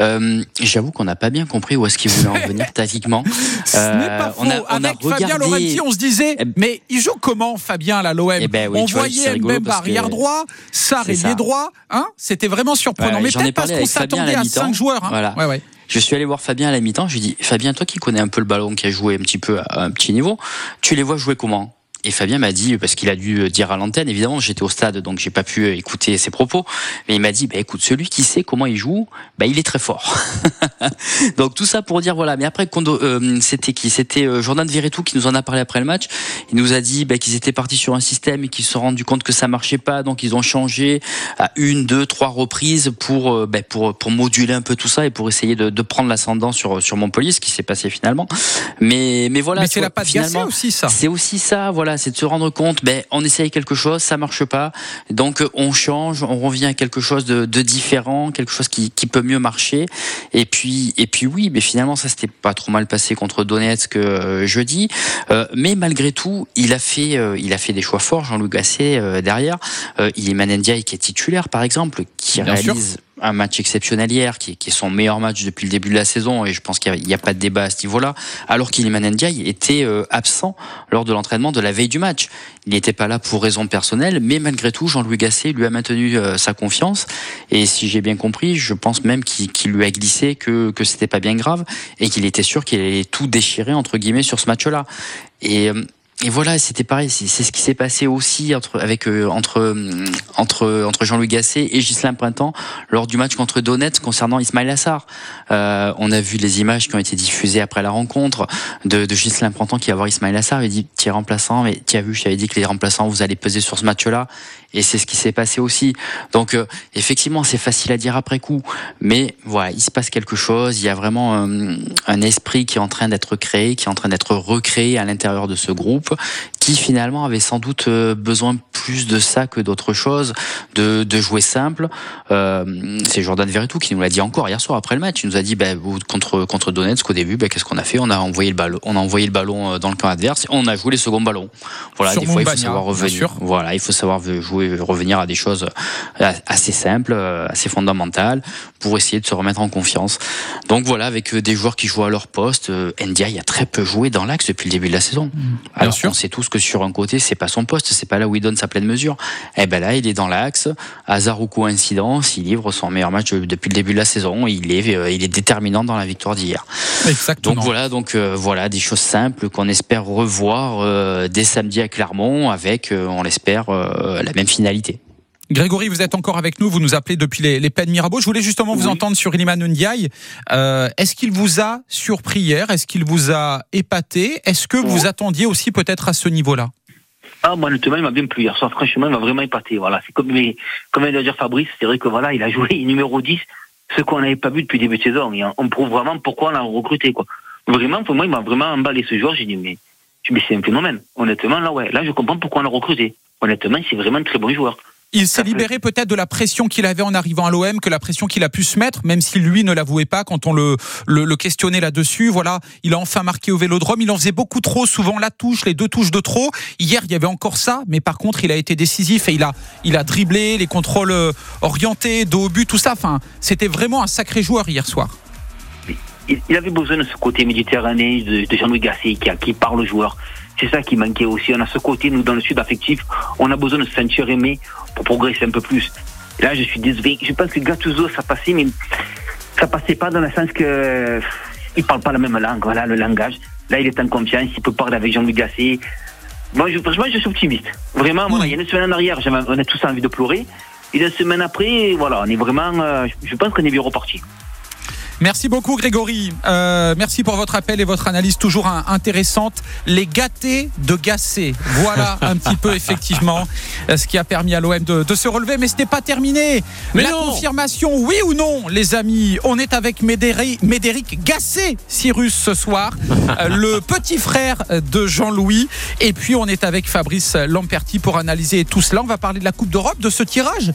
Speaker 6: Euh, J'avoue qu'on n'a pas bien compris où est-ce qu'il voulait en venir tactiquement.
Speaker 4: Ce n'est pas
Speaker 6: on a, on a
Speaker 4: Avec Fabien
Speaker 6: regardé-
Speaker 4: Laurenti, on se disait, mais il joue comment Fabien à l'OM
Speaker 6: Eh ben oui,
Speaker 4: On voyait
Speaker 6: que-
Speaker 4: arrière droit, Sarr
Speaker 6: ça.
Speaker 4: droit, hein C'était vraiment surprenant.
Speaker 6: Ouais,
Speaker 4: mais peut-être parce qu'on
Speaker 6: Fabien à
Speaker 4: s'attendait à cinq joueurs. Hein.
Speaker 6: Voilà.
Speaker 4: Ouais, ouais.
Speaker 6: Je suis allé voir Fabien à la mi-temps. Je lui ai dit Fabien, toi qui connais un peu le ballon, qui a joué un petit peu à un petit niveau, tu les vois jouer comment? Et Fabien m'a dit, parce qu'il a dû dire à l'antenne, évidemment, j'étais au stade, donc j'ai pas pu écouter ses propos, mais il m'a dit, bah, écoute, celui qui sait comment il joue, bah, il est très fort. donc tout ça pour dire, voilà, mais après, euh, c'était qui? C'était euh, Jordan Verretou qui nous en a parlé après le match. Il nous a dit bah, qu'ils étaient partis sur un système et qu'ils se sont rendus compte que ça marchait pas, donc ils ont changé à une, deux, trois reprises pour, euh, bah, pour, pour moduler un peu tout ça et pour essayer de, de prendre l'ascendant sur, sur Montpellier, ce qui s'est passé finalement. Mais, mais voilà.
Speaker 4: Mais c'est la patte
Speaker 6: finalement,
Speaker 4: aussi, ça.
Speaker 6: C'est aussi ça, voilà, c'est de se rendre compte, ben, on essaye quelque chose, ça marche pas, donc on change, on revient à quelque chose de, de différent, quelque chose qui, qui peut mieux marcher. Et puis, et puis oui, mais finalement ça s'était pas trop mal passé contre Donetsk euh, jeudi, Euh, mais malgré tout, il a fait, euh, il a fait des choix forts, Jean-Louis Gasset euh, derrière. Euh, il est Manendiaï qui est titulaire par exemple, qui
Speaker 4: Bien sûr.
Speaker 6: Un match exceptionnel hier, qui, est son meilleur match depuis le début de la saison, et je pense qu'il n'y a, pas de débat à ce niveau-là, alors qu'Iliman Ndiaye était euh, absent lors de l'entraînement de la veille du match. Il n'était pas là pour raison personnelle, mais malgré tout, Jean-Louis Gasset lui a maintenu euh, sa confiance, et si j'ai bien compris, je pense même qu'il lui a glissé que, que c'était pas bien grave, et qu'il était sûr qu'il allait tout déchirer, entre guillemets, sur ce match-là. Et... euh, et voilà, c'était pareil. C'est ce qui s'est passé aussi entre avec euh, entre hum, entre entre Jean-Louis Gasset et Ghislain Printemps lors du match contre Donetsk concernant Ismail Assar. Euh, on a vu les images qui ont été diffusées après la rencontre de, de Ghislain Printemps qui va voir Ismail Assar. Il dit "Tu es remplaçant, mais tu as vu, je t'avais dit que les remplaçants vous allez peser sur ce match-là." Et c'est ce qui s'est passé aussi. Donc euh, effectivement, c'est facile à dire après coup, mais voilà, il se passe quelque chose. Il y a vraiment un, un esprit qui est en train d'être créé, qui est en train d'être recréé à l'intérieur de ce groupe, qui finalement avait sans doute euh, besoin plus de ça que d'autre chose, de, de jouer simple. Euh, c'est Jordan Verretou qui nous l'a dit encore hier soir après le match. Il nous a dit ben, contre contre Donetsk au début, ben, qu'est-ce qu'on a fait? On a envoyé le ballon, on a envoyé le ballon euh, dans le camp adverse. On a joué les seconds ballons. Voilà,
Speaker 4: Sur
Speaker 6: des fois il faut savoir revenir. Voilà, il faut savoir jouer, revenir à des choses euh, assez simples, assez fondamentales, pour essayer de se remettre en confiance. Donc voilà, avec des joueurs qui jouent à leur poste, euh, Ndiaye a très peu joué dans l'axe depuis le début de la saison. Alors on sait tous que sur un côté, c'est pas son poste, c'est pas là où il donne sa pleine mesure. Eh ben là, il est dans l'axe. Hasard ou coïncidence, il livre son meilleur match depuis le début de la saison. Il est, euh, il est déterminant dans la victoire d'hier.
Speaker 4: Exactement.
Speaker 6: Donc voilà, donc euh, voilà des choses simples qu'on espère revoir euh, dès samedi à Clermont avec, euh, on l'espère, euh, la même finalité.
Speaker 4: Grégory, vous êtes encore avec nous, vous nous appelez depuis les, les Pennes Mirabeau. Je voulais justement vous entendre sur Iliman Ndiaye. Euh, Est-ce qu'il vous a surpris hier? Est-ce qu'il vous a épaté? Est-ce que vous attendiez aussi peut-être à ce niveau-là?
Speaker 13: Ah, moi, honnêtement, il m'a bien plu hier soir. Franchement, il m'a vraiment épaté. Voilà. C'est comme, mais, comme vient de dire Fabrice, c'est vrai que voilà, il a joué numéro 10, ce qu'on n'avait pas vu depuis le début de saison. Et on prouve vraiment pourquoi on l'a recruté, quoi. Vraiment, pour moi, il m'a vraiment emballé ce joueur. J'ai dit, mais, mais c'est un phénomène. Honnêtement, là, ouais, là, je comprends pourquoi on l'a recruté. Honnêtement, c'est vraiment un très bon joueur.
Speaker 4: Il s'est libéré peut-être de la pression qu'il avait en arrivant à l'OM, que la pression qu'il a pu se mettre, même si lui ne l'avouait pas quand on le, le, le questionnait là-dessus. Voilà, il a enfin marqué au Vélodrome. Il en faisait beaucoup trop, souvent la touche, les deux touches de trop. Hier, il y avait encore ça, mais par contre, il a été décisif et il a, il a dribblé les contrôles euh, orientés, dos au but, tout ça. Enfin, c'était vraiment un sacré joueur hier soir.
Speaker 13: Il, avait besoin de ce côté méditerranéen de, Jean-Louis Gasset qui, a- qui parle aux joueurs. C'est ça qui manquait aussi. On a ce côté, nous, dans le sud affectif, on a besoin de se sentir aimé pour progresser un peu plus. Là, je suis désolé. Je pense que Gattuso, ça passait, mais ça passait pas dans le sens que il parle pas la même langue. Voilà, le langage. Là, il est en confiance. Il peut parler avec Jean-Louis Gasset. Moi, franchement, je suis optimiste. Vraiment, il y a une semaine en arrière, on a tous envie de pleurer. Et une semaine après, voilà, on est vraiment. euh, je pense qu'on est bien reparti.
Speaker 4: Merci beaucoup Grégory. Euh, merci pour votre appel et votre analyse toujours intéressante. Les gâtés de Gassé. Voilà un petit peu effectivement euh, ce qui a permis à l'OM de, de se relever. Mais ce n'est pas terminé.
Speaker 2: Mais
Speaker 4: La
Speaker 2: non.
Speaker 4: confirmation, oui ou non, les amis? On est avec Médéric, Médéric Gassé, Cyrus ce soir, euh, le petit frère de Jean-Louis. Et puis on est avec Fabrice Lamperti pour analyser tout cela. On va parler de la Coupe d'Europe, de ce tirage.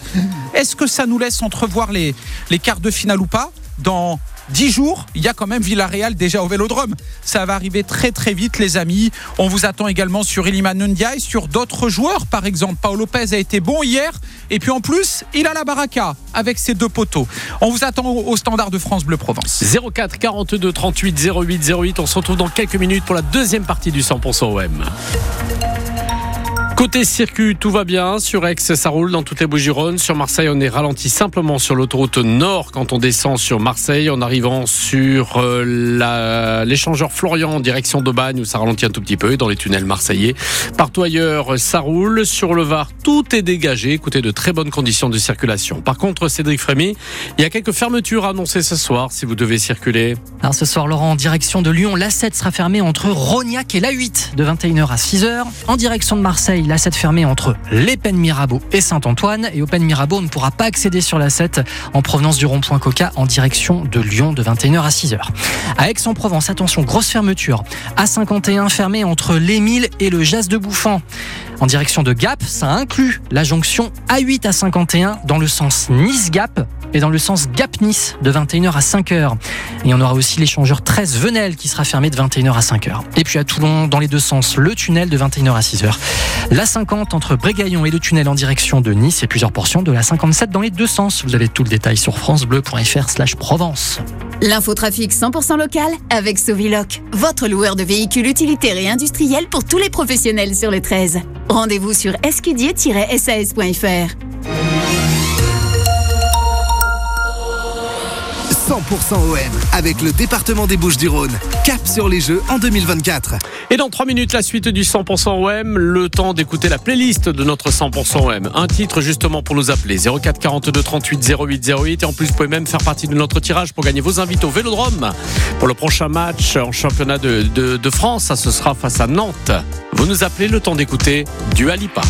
Speaker 4: Est-ce que ça nous laisse entrevoir les, les quarts de finale ou pas? Dans 10 jours, il y a quand même Villarreal déjà au Vélodrome. Ça va arriver très très vite les amis. On vous attend également sur Iliman Ndiaye, sur d'autres joueurs par exemple. Paolo Lopez a été bon hier et puis en plus, il a la baraka avec ses deux poteaux. On vous attend au standard de France Bleu Provence.
Speaker 2: 04 42 38 08 08. On se retrouve dans quelques minutes pour la deuxième partie du 100% OM. Côté circuit, tout va bien. Sur Aix, ça roule dans toutes les Bouches-du-Rhône. Sur Marseille, on est ralenti simplement sur l'autoroute nord quand on descend sur Marseille, en arrivant sur euh, l'échangeur Florian en direction d'Aubagne où ça ralentit un tout petit peu dans les tunnels marseillais. Partout ailleurs, ça roule. Sur le Var, tout est dégagé. Écoutez, de très bonnes conditions de circulation. Par contre, Cédric Frémy, il y a quelques fermetures annoncées ce soir si vous devez circuler.
Speaker 14: Alors ce soir, Laurent, en direction de Lyon, l'A7 sera fermée entre Rognac et l'A8 de 21h à 6h. En direction de Marseille, l'A7 fermée entre l'Épène Mirabeau et Saint-Antoine. Et au Pen Mirabeau, on ne pourra pas accéder sur l'A7 en provenance du rond-point Coca en direction de Lyon de 21h à 6h. À Aix-en-Provence, attention, grosse fermeture. A51 fermée entre l'Émile et le Jas de Bouffant. En direction de Gap, ça inclut la jonction A8 à 51 dans le sens Nice-Gap et dans le sens Gap-Nice de 21h à 5h. Et on aura aussi l'échangeur 13 Venelle qui sera fermé de 21h à 5h. Et puis à Toulon, dans les deux sens, le tunnel de 21h à 6h. La 50 entre Brégaillon et le tunnel en direction de Nice et plusieurs portions de la 57 dans les deux sens. Vous avez tout le détail sur francebleu.fr slash Provence.
Speaker 7: L'infotrafic 100% local avec Soviloc, votre loueur de véhicules utilitaires et industriels pour tous les professionnels sur le 13. Rendez-vous sur escudier-sas.fr.
Speaker 11: 100% OM avec le département des Bouches-du-Rhône. Cap sur les Jeux en 2024.
Speaker 2: Et dans 3 minutes, la suite du 100% OM, le temps d'écouter la playlist de notre 100% OM. Un titre justement pour nous appeler 04 42 38 08 08 et en plus vous pouvez même faire partie de notre tirage pour gagner vos invités au Vélodrome pour le prochain match en championnat de, de- de France. Ça ce sera face à Nantes. Vous nous appelez le temps d'écouter du Alipa.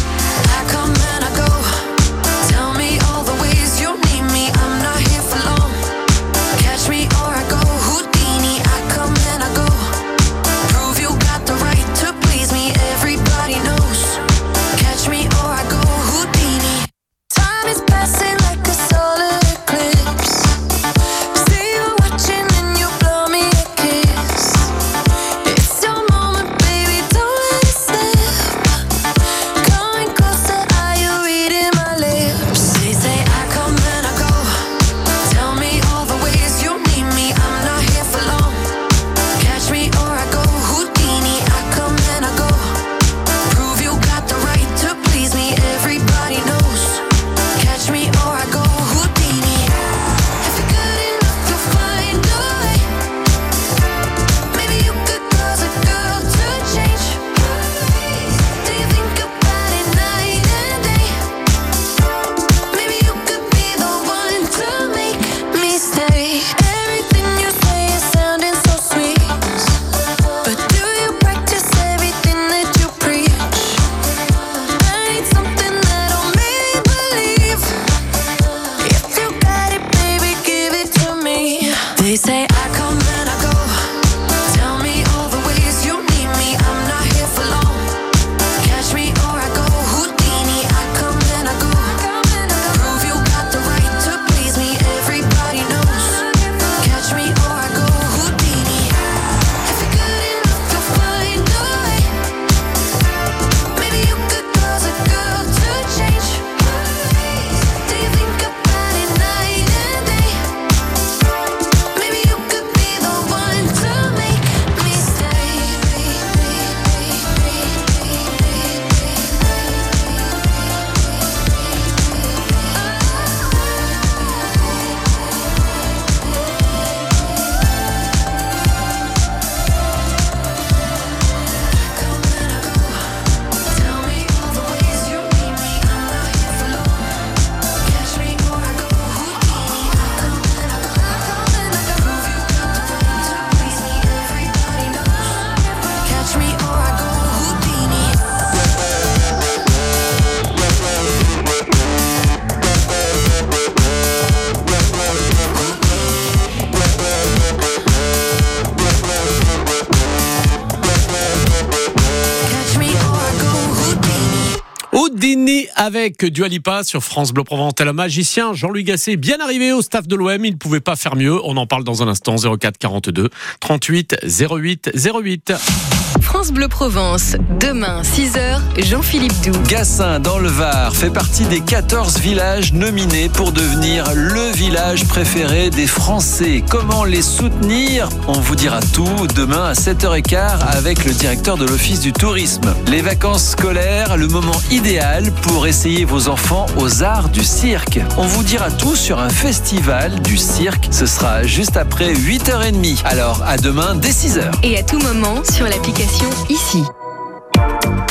Speaker 2: Avec Dualipa sur France Bleu Provence. Et le magicien Jean-Louis Gasset, bien arrivé au staff de l'OM. Il ne pouvait pas faire mieux. On en parle dans un instant. 04 42 38 08 08.
Speaker 8: France Bleu Provence. Demain, 6h, Jean-Philippe Doux.
Speaker 10: Gassin, dans le Var, fait partie des 14 villages nominés pour devenir le village préféré des Français. Comment les soutenir? On vous dira tout demain à 7h15 avec le directeur de l'Office du tourisme. Les vacances scolaires, le moment idéal pour essayer vos enfants aux arts du cirque. On vous dira tout sur un festival du cirque. Ce sera juste après 8h30. Alors à demain dès 6h.
Speaker 8: Et à tout moment sur l'application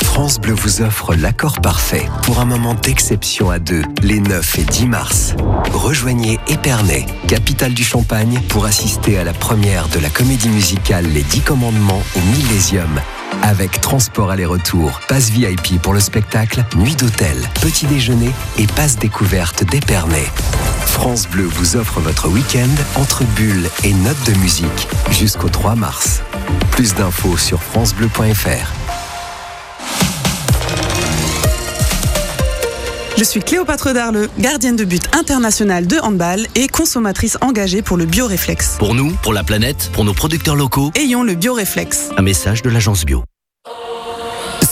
Speaker 10: France Bleu vous offre l'accord parfait pour un moment d'exception à deux, les 9 et 10 mars. Rejoignez Épernay, capitale du Champagne, pour assister à la première de la comédie musicale Les 10 commandements au Millésium. Avec transport aller-retour, passe VIP pour le spectacle, nuit d'hôtel, petit déjeuner et passe découverte d'Épernay. France Bleu vous offre votre week-end entre bulles et notes de musique jusqu'au 3 mars. Plus d'infos sur francebleu.fr.
Speaker 15: Je suis Cléopâtre Darleux, gardienne de but internationale de handball et consommatrice engagée pour le bioréflexe.
Speaker 16: Pour nous, pour la planète, pour nos producteurs locaux,
Speaker 15: ayons le bioréflexe.
Speaker 16: Un message de l'agence Bio.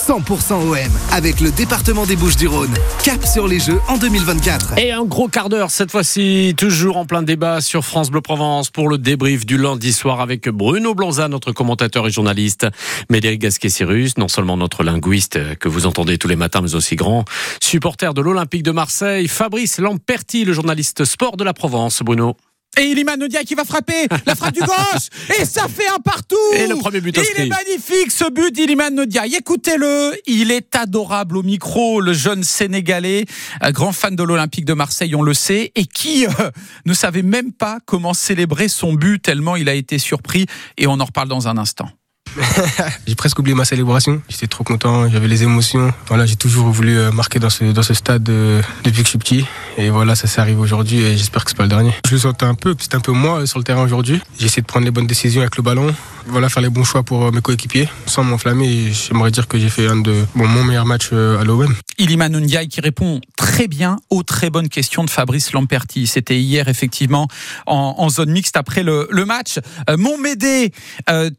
Speaker 11: 100% OM avec le département des Bouches-du-Rhône. Cap sur les Jeux en 2024.
Speaker 2: Et un gros quart d'heure cette fois-ci, toujours en plein débat sur France Bleu Provence pour le débrief du lundi soir avec Bruno Blanza, notre commentateur et journaliste, Médéric Gasquet-Cyrus, non seulement notre linguiste que vous entendez tous les matins, mais aussi grand supporter de l'Olympique de Marseille, Fabrice Lamperti, le journaliste sport de la Provence. Bruno.
Speaker 4: Et Iliman Nodia qui va frapper la frappe du gauche et ça fait un partout.
Speaker 2: Et le premier but
Speaker 4: Il est magnifique ce but d'Iliman Nodia. Écoutez-le, il est adorable au micro, le jeune Sénégalais, grand fan de l'Olympique de Marseille, on le sait, et qui euh, ne savait même pas comment célébrer son but tellement il a été surpris. Et on en reparle dans un instant.
Speaker 17: j'ai presque oublié ma célébration. J'étais trop content, j'avais les émotions. Voilà, j'ai toujours voulu marquer dans ce, stade euh, depuis que je suis petit. Et voilà, ça s'est arrivé aujourd'hui et j'espère que c'est pas le dernier. Je le sentais un peu, c'était un peu moi sur le terrain aujourd'hui. J'ai essayé de prendre les bonnes décisions avec le ballon. Voilà, faire les bons choix pour euh, mes coéquipiers. Sans m'enflammer, j'aimerais dire que j'ai fait un de mon meilleur match euh, à l'OM.
Speaker 4: Iliman Ndiaye qui répond très bien aux très bonnes questions de Fabrice Lamperti. C'était hier effectivement en, zone mixte après le, match. Euh, mon Médé,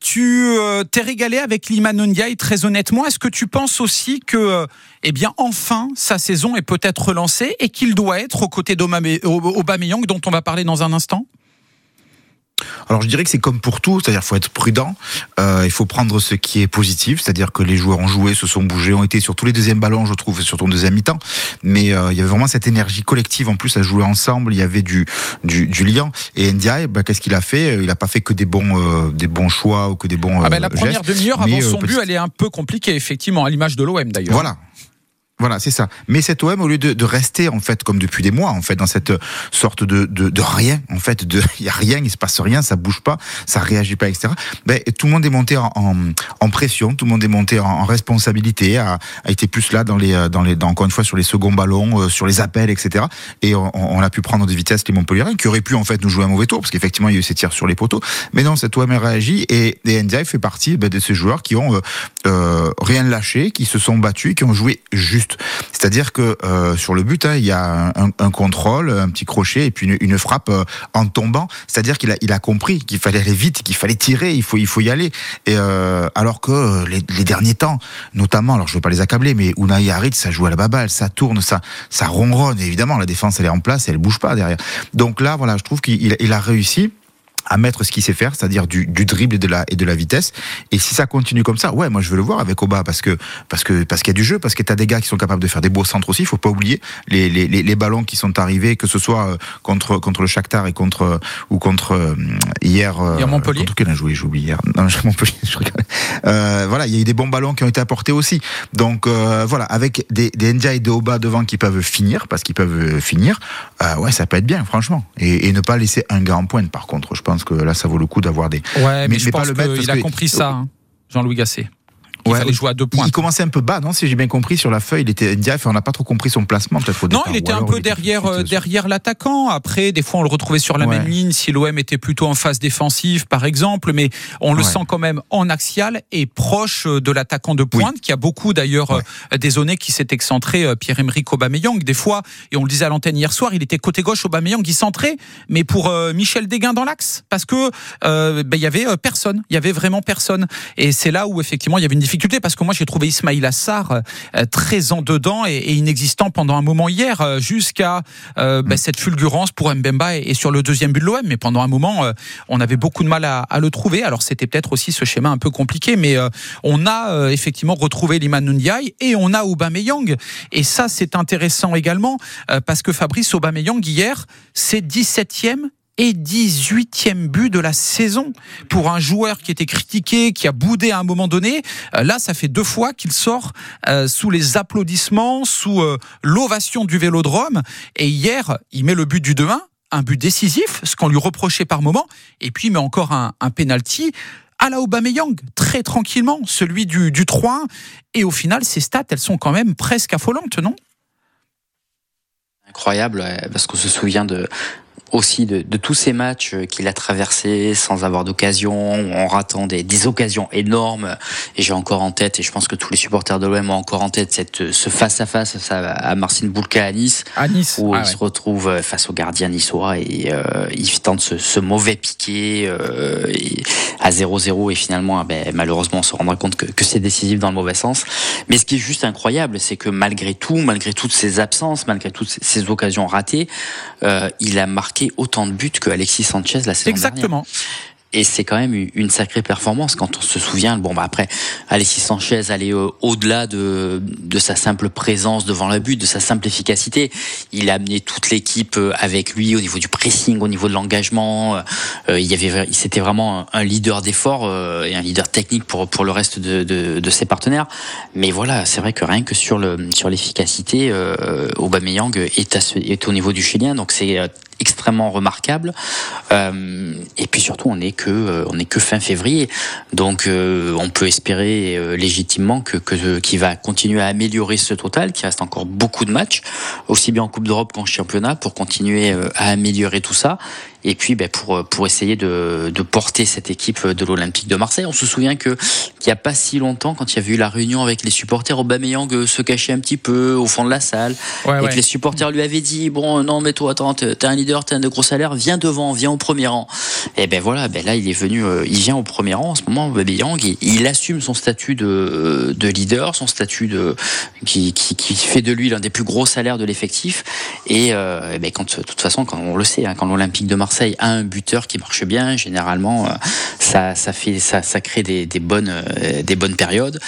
Speaker 4: tu t'es régalé avec Iliman très honnêtement. Est-ce que tu penses aussi que, eh bien, enfin, sa saison est peut-être relancée et qu'il doit être aux côtés d'Aubameyang dont on va parler dans un instant?
Speaker 5: Alors je dirais que c'est comme pour tout, c'est-à-dire faut être prudent, euh, il faut prendre ce qui est positif, c'est-à-dire que les joueurs ont joué, se sont bougés, ont été sur tous les deuxièmes ballons, je trouve, sur ton deuxième mi-temps, mais euh, il y avait vraiment cette énergie collective en plus à jouer ensemble, il y avait du du, du lien. Et Ndiaye, bah, qu'est-ce qu'il a fait? Il n'a pas fait que des bons euh, des bons choix ou que des bons.
Speaker 4: ah ben, la première demi-heure avant son
Speaker 5: petit-
Speaker 4: but, elle est un peu compliquée effectivement, à l'image de l'OM d'ailleurs.
Speaker 5: Voilà. Voilà, c'est ça. Mais cet OM, au lieu de, de rester en fait comme depuis des mois, en fait, dans cette sorte de, de, de rien, en fait, il y a rien, il se passe rien, ça bouge pas, ça réagit pas, etc. Ben, tout le monde est monté en, en, en pression, tout le monde est monté en, responsabilité, a, a été plus là dans les, dans les, dans, encore une fois sur les seconds ballons, euh, sur les appels, etc. Et on, on a pu prendre des vitesses les Montpellierens qui auraient pu en fait nous jouer un mauvais tour parce qu'effectivement il y a eu ces tirs sur les poteaux. Mais non, cet OM a réagi et, et Ndiaye fait partie ben, de ces joueurs qui ont euh, euh, rien lâché, qui se sont battus, qui ont joué juste. C'est-à-dire que euh, sur le but, hein, il y a un, un contrôle, un petit crochet et puis une, une frappe euh, en tombant. C'est-à-dire qu'il a, il a compris qu'il fallait aller vite, qu'il fallait tirer, il faut, il faut y aller. Et euh, alors que euh, les, les derniers temps, notamment, alors je veux pas les accabler, mais Unai Harit, ça joue à la baballe, ça tourne, ça, ça ronronne. Évidemment, la défense elle est en place, elle bouge pas derrière. Donc là, voilà, je trouve qu'il il- il a réussi à mettre ce qu'il sait faire, c'est-à-dire du, du dribble et de la et de la vitesse. Et si ça continue comme ça, ouais, moi je veux le voir avec Oba parce que parce que parce qu'il y a du jeu, parce que t'as des gars qui sont capables de faire des beaux centres aussi. Il faut pas oublier les, les, les, ballons qui sont arrivés, que ce soit euh, contre contre le Shakhtar et contre euh, ou contre euh, hier.
Speaker 4: Hier, Montpellier.
Speaker 5: Contre on a joué J'oublie hier. Non, je- Montpellier. Je. Euh, voilà, il y a eu des bons ballons qui ont été apportés aussi. Donc euh, voilà, avec des des Ndiaye et des Oba devant qui peuvent finir, parce qu'ils peuvent finir. euh, ouais, ça peut être bien, franchement. Et, et ne pas laisser un gars en pointe. Par contre, je pense que là, ça vaut le coup d'avoir des.
Speaker 4: Ouais, mais, je
Speaker 5: pas
Speaker 4: pense
Speaker 5: le mettre parce
Speaker 4: a
Speaker 5: que-
Speaker 4: compris ça, hein, Jean-Louis Gasset. Qu'il
Speaker 5: Ouais,
Speaker 4: fallait jouer à deux points.
Speaker 5: Il commençait un peu bas, non Si j'ai bien compris, sur la feuille, il était Ndiaye, on n'a pas trop compris son placement peut-être
Speaker 4: Non, il était un peu derrière, euh, derrière l'attaquant. Après, des fois, on le retrouvait sur la
Speaker 5: Ouais.
Speaker 4: même ligne si l'OM était plutôt en phase défensive, par exemple. Mais on le
Speaker 5: Ouais.
Speaker 4: sent quand même en axial et proche euh, de l'attaquant de pointe, qui a beaucoup d'ailleurs euh, qui s'est excentré euh, Pierre-Emerick Aubameyang. Des fois, et on le disait à l'antenne hier soir, il était côté gauche Aubameyang, il centrait, mais pour Michel Déguin dans l'axe, parce que ben, il y avait personne, il y avait vraiment personne. Et c'est là où effectivement il y avait une difficulté, parce que moi j'ai trouvé Ismail Assar euh, très en dedans et, et inexistant pendant un moment hier, euh, jusqu'à euh, ben, cette fulgurance pour Mbemba et, et sur le deuxième but de l'OM. Mais pendant un moment, euh, on avait beaucoup de mal à, à le trouver. Alors c'était peut-être aussi ce schéma un peu compliqué, mais euh, on a euh, effectivement retrouvé Liman Ndiaye et on a Aubameyang. Et ça c'est intéressant également, euh, parce que Fabrice Aubameyang hier, c'est 17e et 18e but de la saison pour un joueur qui était critiqué, qui a boudé à un moment donné. Euh, Là, ça fait deux fois qu'il sort euh, sous les applaudissements, sous euh, l'ovation du Vélodrome. Et hier, il met le but du 2-1, un but décisif, ce qu'on lui reprochait par moment. Et puis, il met encore un, un penalty à la Aubameyang, très tranquillement, celui du, du 3-1. Et au final, ces stats, elles sont quand même presque affolantes, non?
Speaker 6: Incroyable parce qu'on se souvient de aussi de, de tous ces matchs qu'il a traversés sans avoir d'occasion, en ratant des, des occasions énormes. Et j'ai encore en tête, et je pense que tous les supporters de l'OM ont encore en tête cette, ce face à face à Marcin Boulka à Nice,
Speaker 4: à Nice
Speaker 6: où
Speaker 4: ah
Speaker 6: il
Speaker 4: ouais.
Speaker 6: se retrouve face au gardien niçois et euh, il tente ce, ce mauvais piqué euh, et à 0-0 et finalement, ah ben, malheureusement, on se rendra compte que, que c'est décisif dans le mauvais sens. Mais ce qui est juste incroyable, c'est que malgré tout, malgré toutes ses absences, malgré toutes ces, ces occasions ratées, euh, il a marqué autant de buts que Alexis Sanchez la saison
Speaker 4: Exactement.
Speaker 6: dernière. Et c'est quand même une sacrée performance quand on se souvient. Bon, bah après, Alexis Sanchez allait euh, au-delà de, de sa simple présence devant le but, de sa simple efficacité. Il a amené toute l'équipe euh, avec lui au niveau du pressing, au niveau de l'engagement. Euh, il y avait, c'était vraiment un, leader d'effort euh, et un leader technique pour pour le reste de, de, de ses partenaires. Mais voilà, c'est vrai que rien que sur le sur l'efficacité, euh, Aubameyang est, à ce, est au niveau du Chilien, donc c'est extrêmement remarquable. Euh, et puis surtout, on n'est que euh, on est que fin février, donc euh, on peut espérer euh, légitimement que que qu'il va continuer à améliorer ce total, qu'il reste encore beaucoup de matchs, aussi bien en Coupe d'Europe qu'en championnat, pour continuer euh, à améliorer tout ça. Et puis, ben, pour pour essayer de, de porter cette équipe de l'Olympique de Marseille. On se souvient que qu'il n'y a pas si longtemps, quand il y avait eu la réunion avec les supporters, Aubameyang euh, se cachait un petit peu au fond de la salle,
Speaker 4: Ouais,
Speaker 6: et
Speaker 4: ouais.
Speaker 6: que les supporters lui avaient dit bon non mais toi attends t'es t'es un leader t'as un de gros salaire viens devant viens au premier rang et ben voilà ben là il est venu euh, il vient au premier rang en ce moment Aubameyang il, il assume son statut de, de leader son statut de qui, qui, qui fait de lui l'un des plus gros salaires de l'effectif et euh, ben quand de toute façon quand on le sait hein, quand l'Olympique de Marseille a un buteur qui marche bien généralement euh, ça ça fait ça ça crée des, des bonnes euh, des bonnes périodes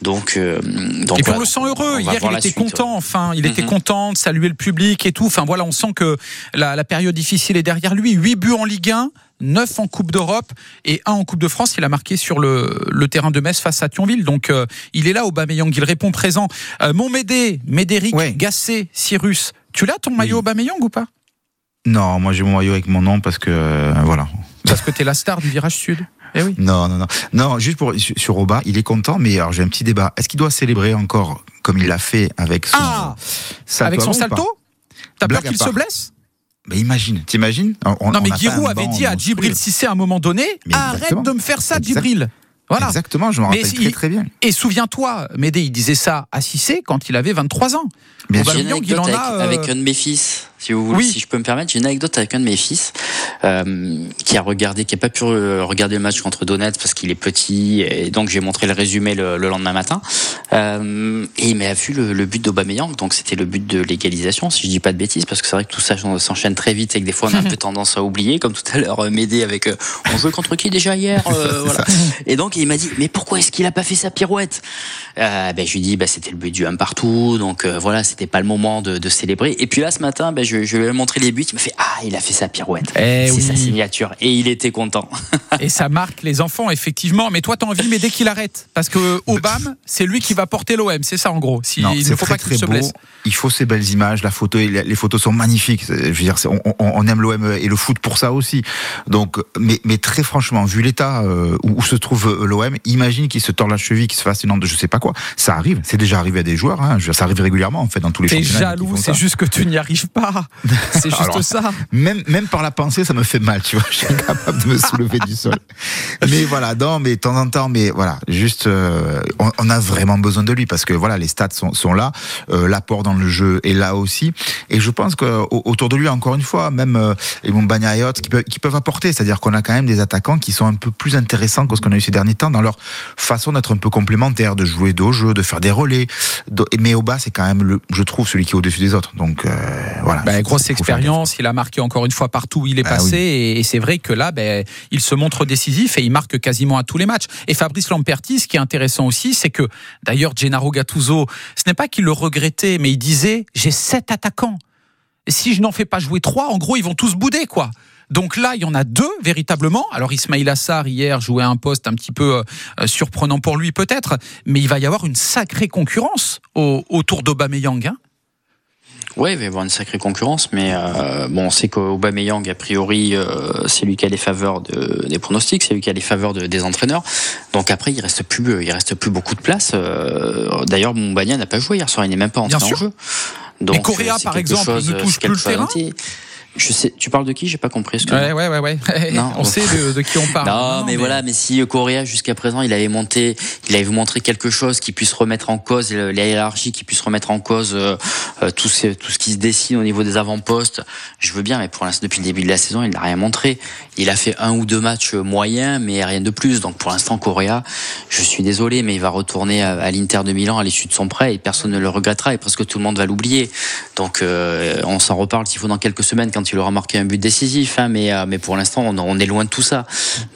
Speaker 6: donc, euh, donc
Speaker 4: et puis
Speaker 6: voilà,
Speaker 4: on le sent heureux. Hier, il était
Speaker 6: suite,
Speaker 4: content.
Speaker 6: ouais.
Speaker 4: Enfin, il était
Speaker 6: Mhm.
Speaker 4: content de saluer le public et tout. Enfin, voilà, on sent que la, la période difficile est derrière lui. 8 buts en Ligue 1, 9 en Coupe d'Europe et 1 en Coupe de France. Il a marqué sur le, le terrain de Metz face à Thionville. Donc, euh, il est là, Aubameyang. Il répond présent. Euh, mon Médé, Médéric, Gassé, Cyrus. Tu l'as ton maillot Aubameyang ou pas?
Speaker 5: Non, moi j'ai mon maillot avec mon nom parce que euh, voilà.
Speaker 4: Parce que t'es la star du virage sud. Eh oui.
Speaker 5: Non, non, non. Non, juste pour sur, sur Oba, il est content, mais alors j'ai un petit débat. Est-ce qu'il doit célébrer encore comme il l'a fait avec son
Speaker 4: Ah
Speaker 5: salto
Speaker 4: Avec son salto T'as peur qu'il se blesse
Speaker 5: Mais imagine, t'imagines On- on-
Speaker 4: Non,
Speaker 5: on
Speaker 4: mais Giroud
Speaker 5: un
Speaker 4: avait dit à. Djibril Cissé à un moment donné
Speaker 5: Mais
Speaker 4: arrête
Speaker 5: exactement.
Speaker 4: de me faire ça,
Speaker 5: Exact-
Speaker 4: Djibril. Voilà.
Speaker 5: Exactement, je me rappelle très très bien.
Speaker 4: Et souviens-toi, Médé, il disait ça à Cissé quand il avait 23 ans.
Speaker 5: Bien
Speaker 6: une
Speaker 4: Aubameyang, il en
Speaker 6: avec,
Speaker 4: a. euh,
Speaker 6: avec un de mes fils, si vous voulez, si je peux me permettre. J'ai une anecdote avec un de mes fils euh, qui a regardé, qui a pas pu regarder le match contre Donetsk parce qu'il est petit, et donc j'ai montré le résumé le, le lendemain matin. Euh, et il m'a vu le, le but d'Aubameyang, donc c'était le but de l'égalisation, si je dis pas de bêtises, parce que c'est vrai que tout ça s'enchaîne très vite et que des fois on a un peu tendance à oublier, comme tout à l'heure euh, Médé avec euh, on jouait contre qui déjà hier, euh, voilà. Et donc il m'a dit mais pourquoi est-ce qu'il a pas fait sa pirouette? Ben je lui dis bah c'était le but du 1 partout, donc voilà c'était pas le moment de, de célébrer. Et puis là ce matin ben je je, je lui ai montré les buts. Il m'a fait Ah, il a fait sa pirouette.
Speaker 4: Eh
Speaker 6: c'est
Speaker 4: oui.
Speaker 6: sa signature. Et il était content.
Speaker 4: Et ça marque les enfants, effectivement. Mais toi, t'as envie, mais dès qu'il arrête. Parce que Obama, c'est lui qui va porter l'OM. C'est ça, en gros. Si,
Speaker 5: Non,
Speaker 4: il
Speaker 5: c'est
Speaker 4: ne faut
Speaker 5: très,
Speaker 4: pas qu'il se
Speaker 5: beau.
Speaker 4: blesse.
Speaker 5: Il faut ces belles images, la photo, les photos sont magnifiques. Je veux dire, on, on- on aime l'OM et le foot pour ça aussi. Donc, mais, mais très franchement, vu l'état euh, où, où se trouve euh, l'OM, imagine qu'il se tord la cheville, qu'il se fasse une onde de je sais pas quoi. Ça arrive, c'est déjà arrivé à des joueurs. Hein. Ça arrive régulièrement en fait dans tous les
Speaker 4: T'es
Speaker 5: championnats.
Speaker 4: jaloux,
Speaker 5: qui font
Speaker 4: c'est juste que tu n'y arrives pas. C'est juste
Speaker 5: Alors,
Speaker 4: ça.
Speaker 5: Même, même par la pensée, ça me fait mal, tu vois. Je suis incapable de me soulever du sol. Mais voilà, non, mais de temps en temps, mais voilà, juste, euh, on, on a vraiment besoin de lui parce que voilà, les stats sont, sont là, euh, l'apport dans le jeu est là aussi. Et je pense qu'autour de lui, encore une fois, même euh, et autres qui peuvent, qui peuvent apporter, c'est-à-dire qu'on a quand même des attaquants qui sont un peu plus intéressants que ce qu'on a eu ces derniers temps dans leur façon d'être un peu complémentaires, de jouer dos au jeu, de faire des relais. Mais au bas, c'est quand même, le, je trouve, celui qui est au-dessus des autres. Donc, euh, voilà.
Speaker 4: Ben, grosse expérience, il a marqué encore une fois partout où il est
Speaker 5: Ah
Speaker 4: passé
Speaker 5: oui.
Speaker 4: et, c'est vrai que là, ben, il se montre décisif et il marque quasiment à tous les matchs. Et Fabrice Lamperti, ce qui est intéressant aussi, c'est que d'ailleurs Gennaro Gattuso, ce n'est pas qu'il le regrettait, mais il disait j'ai sept attaquants. Et si je n'en fais pas jouer trois, en gros, ils vont tous bouder, quoi. Donc là, il y en a deux véritablement. Alors Ismail Assar hier jouait un poste un petit peu euh, surprenant pour lui peut-être, mais il va y avoir une sacrée concurrence au- autour d'Aubameyang. Hein
Speaker 6: Ouais, il va y avoir une sacrée concurrence, mais euh, bon, on sait qu'Aubameyang, a priori, euh, c'est lui qui a les faveurs de, des pronostics, c'est lui qui a les faveurs de- des entraîneurs. Donc après, il reste plus, il reste plus beaucoup de place. Euh, D'ailleurs, Mombagna n'a pas joué hier soir, il n'est même pas entré en jeu. Donc,
Speaker 4: Mais Correa,
Speaker 6: euh, c'est
Speaker 4: par
Speaker 6: quelque
Speaker 4: exemple,
Speaker 6: chose,
Speaker 4: ne
Speaker 6: euh,
Speaker 4: touche plus le terrain.
Speaker 6: Je sais, tu parles de qui? J'ai pas compris. ce que
Speaker 4: Ouais, ouais, ouais, ouais.
Speaker 6: Non.
Speaker 4: on sait de, de qui on parle.
Speaker 6: Non, mais, voilà, mais si Correa jusqu'à présent il avait monté, il avait montré quelque chose qui puisse remettre en cause la hiérarchie, qui puisse remettre en cause euh, euh, tout, ce, tout ce qui se dessine au niveau des avant-postes, je veux bien, mais pour l'instant depuis le début de la saison il n'a rien montré. Il a fait un ou deux matchs moyens, mais rien de plus. Donc pour l'instant Correa, je suis désolé, mais il va retourner à, à l'Inter de Milan à l'issue de son prêt et personne ne le regrettera et presque tout le monde va l'oublier. Donc euh, on s'en reparle s'il faut dans quelques semaines quand il aura marqué un but décisif, hein, mais euh, mais pour l'instant on, est loin de tout ça.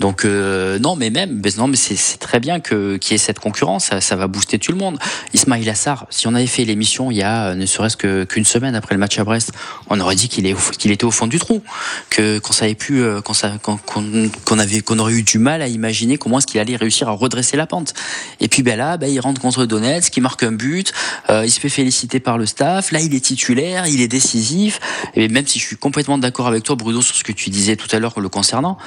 Speaker 6: Donc euh, non, mais même, non, mais c'est très bien que qu'il y ait cette concurrence, ça, va booster tout le monde. Ismail Assar, si on avait fait l'émission il y a euh, ne serait-ce qu'une semaine après le match à Brest, on aurait dit qu'il était au fond du trou, qu'on savait qu'on aurait eu du mal à imaginer comment est-ce qu'il allait réussir à redresser la pente. Et puis ben là, ben, il rentre contre Donetsk, qui marque un but, il se fait féliciter par le staff. Là, il est titulaire, il est décisif. Et même si je suis complètement d'accord avec toi, Bruno, sur ce que tu disais tout à l'heure le concernant,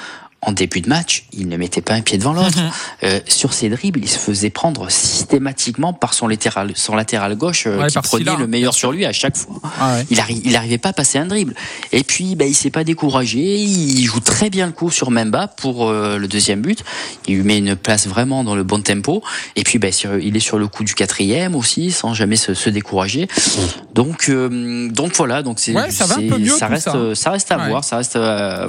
Speaker 6: en début de match, il ne mettait pas un pied devant l'autre. Euh, sur ses dribbles, il se faisait prendre systématiquement par son latéral, son latéral gauche euh,
Speaker 4: Ouais,
Speaker 6: qui prenait le meilleur sur lui à chaque fois.
Speaker 4: Ah ouais.
Speaker 6: Il arri- il arrivait pas à passer un dribble. Et puis, ben, il s'est pas découragé. Il joue très bien le coup sur Memba pour euh, le deuxième but. Il lui met une place vraiment dans le bon tempo. Et puis, sur- il est sur le coup du quatrième aussi, sans jamais se, se décourager. Donc, euh, donc voilà. Donc c'est,
Speaker 4: Ouais, ça
Speaker 6: reste,
Speaker 4: ça.
Speaker 6: reste à voir. Ça reste,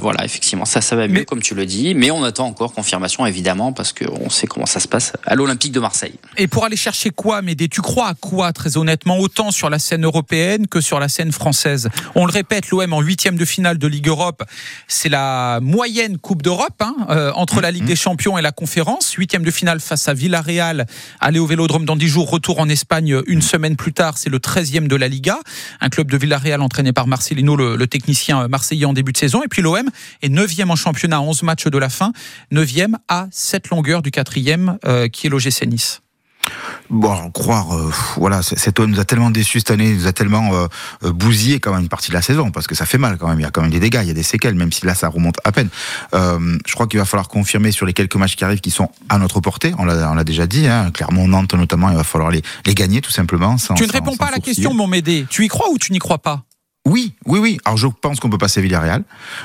Speaker 6: voilà, effectivement, ça, ça va mieux comme tu le dis. Mais on attend encore confirmation, évidemment, parce qu'on sait comment ça se passe à l'Olympique de Marseille.
Speaker 4: Et pour aller chercher quoi, Médé Tu crois à quoi, très honnêtement, autant sur la scène européenne que sur la scène française? On le répète, l'OM en huitième de finale de Ligue Europe, c'est la moyenne Coupe d'Europe hein, euh, entre la Ligue des Champions et la Conférence. Huitième de finale face à Villarreal, aller au Vélodrome dans 10 jours, retour en Espagne une semaine plus tard, c'est le 13e de la Liga. Un club de Villarreal entraîné par Marcelino, le, le technicien marseillais en début de saison. Et puis l'OM est 9e en championnat à 11 matchs de la fin, 9e à 7 longueurs du 4e euh, qui est l'OGC Nice.
Speaker 5: Bon, croire, euh, voilà, cet OM nous a tellement déçus cette année, nous a tellement euh, euh, bousillé quand même une partie de la saison, parce que ça fait mal quand même. Il y a quand même des dégâts, il y a des séquelles, même si là ça remonte à peine. Euh, je crois qu'il va falloir confirmer sur les quelques matchs qui arrivent qui sont à notre portée. On l'a, déjà dit, hein, Clermont, Nantes notamment, il va falloir les, les gagner tout simplement. Sans,
Speaker 4: Tu ne
Speaker 5: sans-
Speaker 4: réponds
Speaker 5: sans
Speaker 4: pas à la question, mon Médé. Tu y crois ou tu n'y crois pas?
Speaker 5: Oui, oui, oui. Alors je pense qu'on peut passer Villarreal.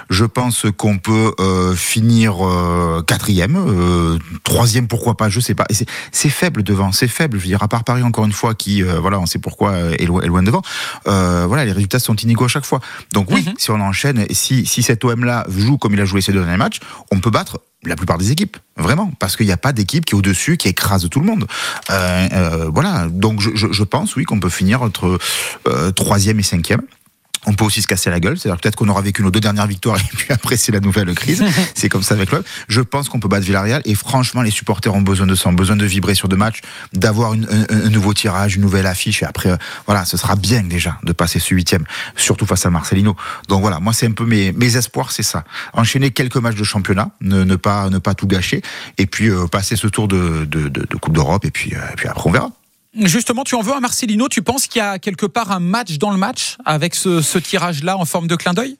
Speaker 5: Je pense qu'on peut euh, finir euh, quatrième, euh, troisième, pourquoi pas, je sais pas. C'est- faible devant, c'est faible. Je veux dire, à part Paris encore une fois, qui, voilà, on sait pourquoi est loin, est loin devant. Voilà, les résultats sont inégaux à chaque fois. Donc oui, si on enchaîne, si si cet OM là joue comme il a joué ces deux derniers matchs, on peut battre la plupart des équipes, vraiment, parce qu'il n'y a pas d'équipe qui est au-dessus, qui écrase tout le monde. Euh, euh, voilà, donc je, je, je pense, oui, qu'on peut finir entre euh, troisième et cinquième. On peut aussi se casser la gueule. C'est-à-dire peut-être qu'on aura vécu nos deux dernières victoires et puis après c'est la nouvelle crise. c'est comme ça avec l'OM. Je pense qu'on peut battre Villarreal et franchement les supporters ont besoin de ça, ont besoin de vibrer sur deux matchs, d'avoir un nouveau tirage, une nouvelle affiche et après euh, voilà, ce sera bien déjà de passer ce huitième, surtout face à Marcelino. Donc voilà, moi c'est un peu mes, mes espoirs, c'est ça. Enchaîner quelques matchs de championnat, ne, ne pas ne pas tout gâcher et puis euh, passer ce tour de, de, de- de Coupe d'Europe et puis, euh, et puis après on verra.
Speaker 4: Justement, tu en veux à Marcelino? Tu penses qu'il y a quelque part un match dans le match avec ce, ce tirage-là en forme de clin d'œil?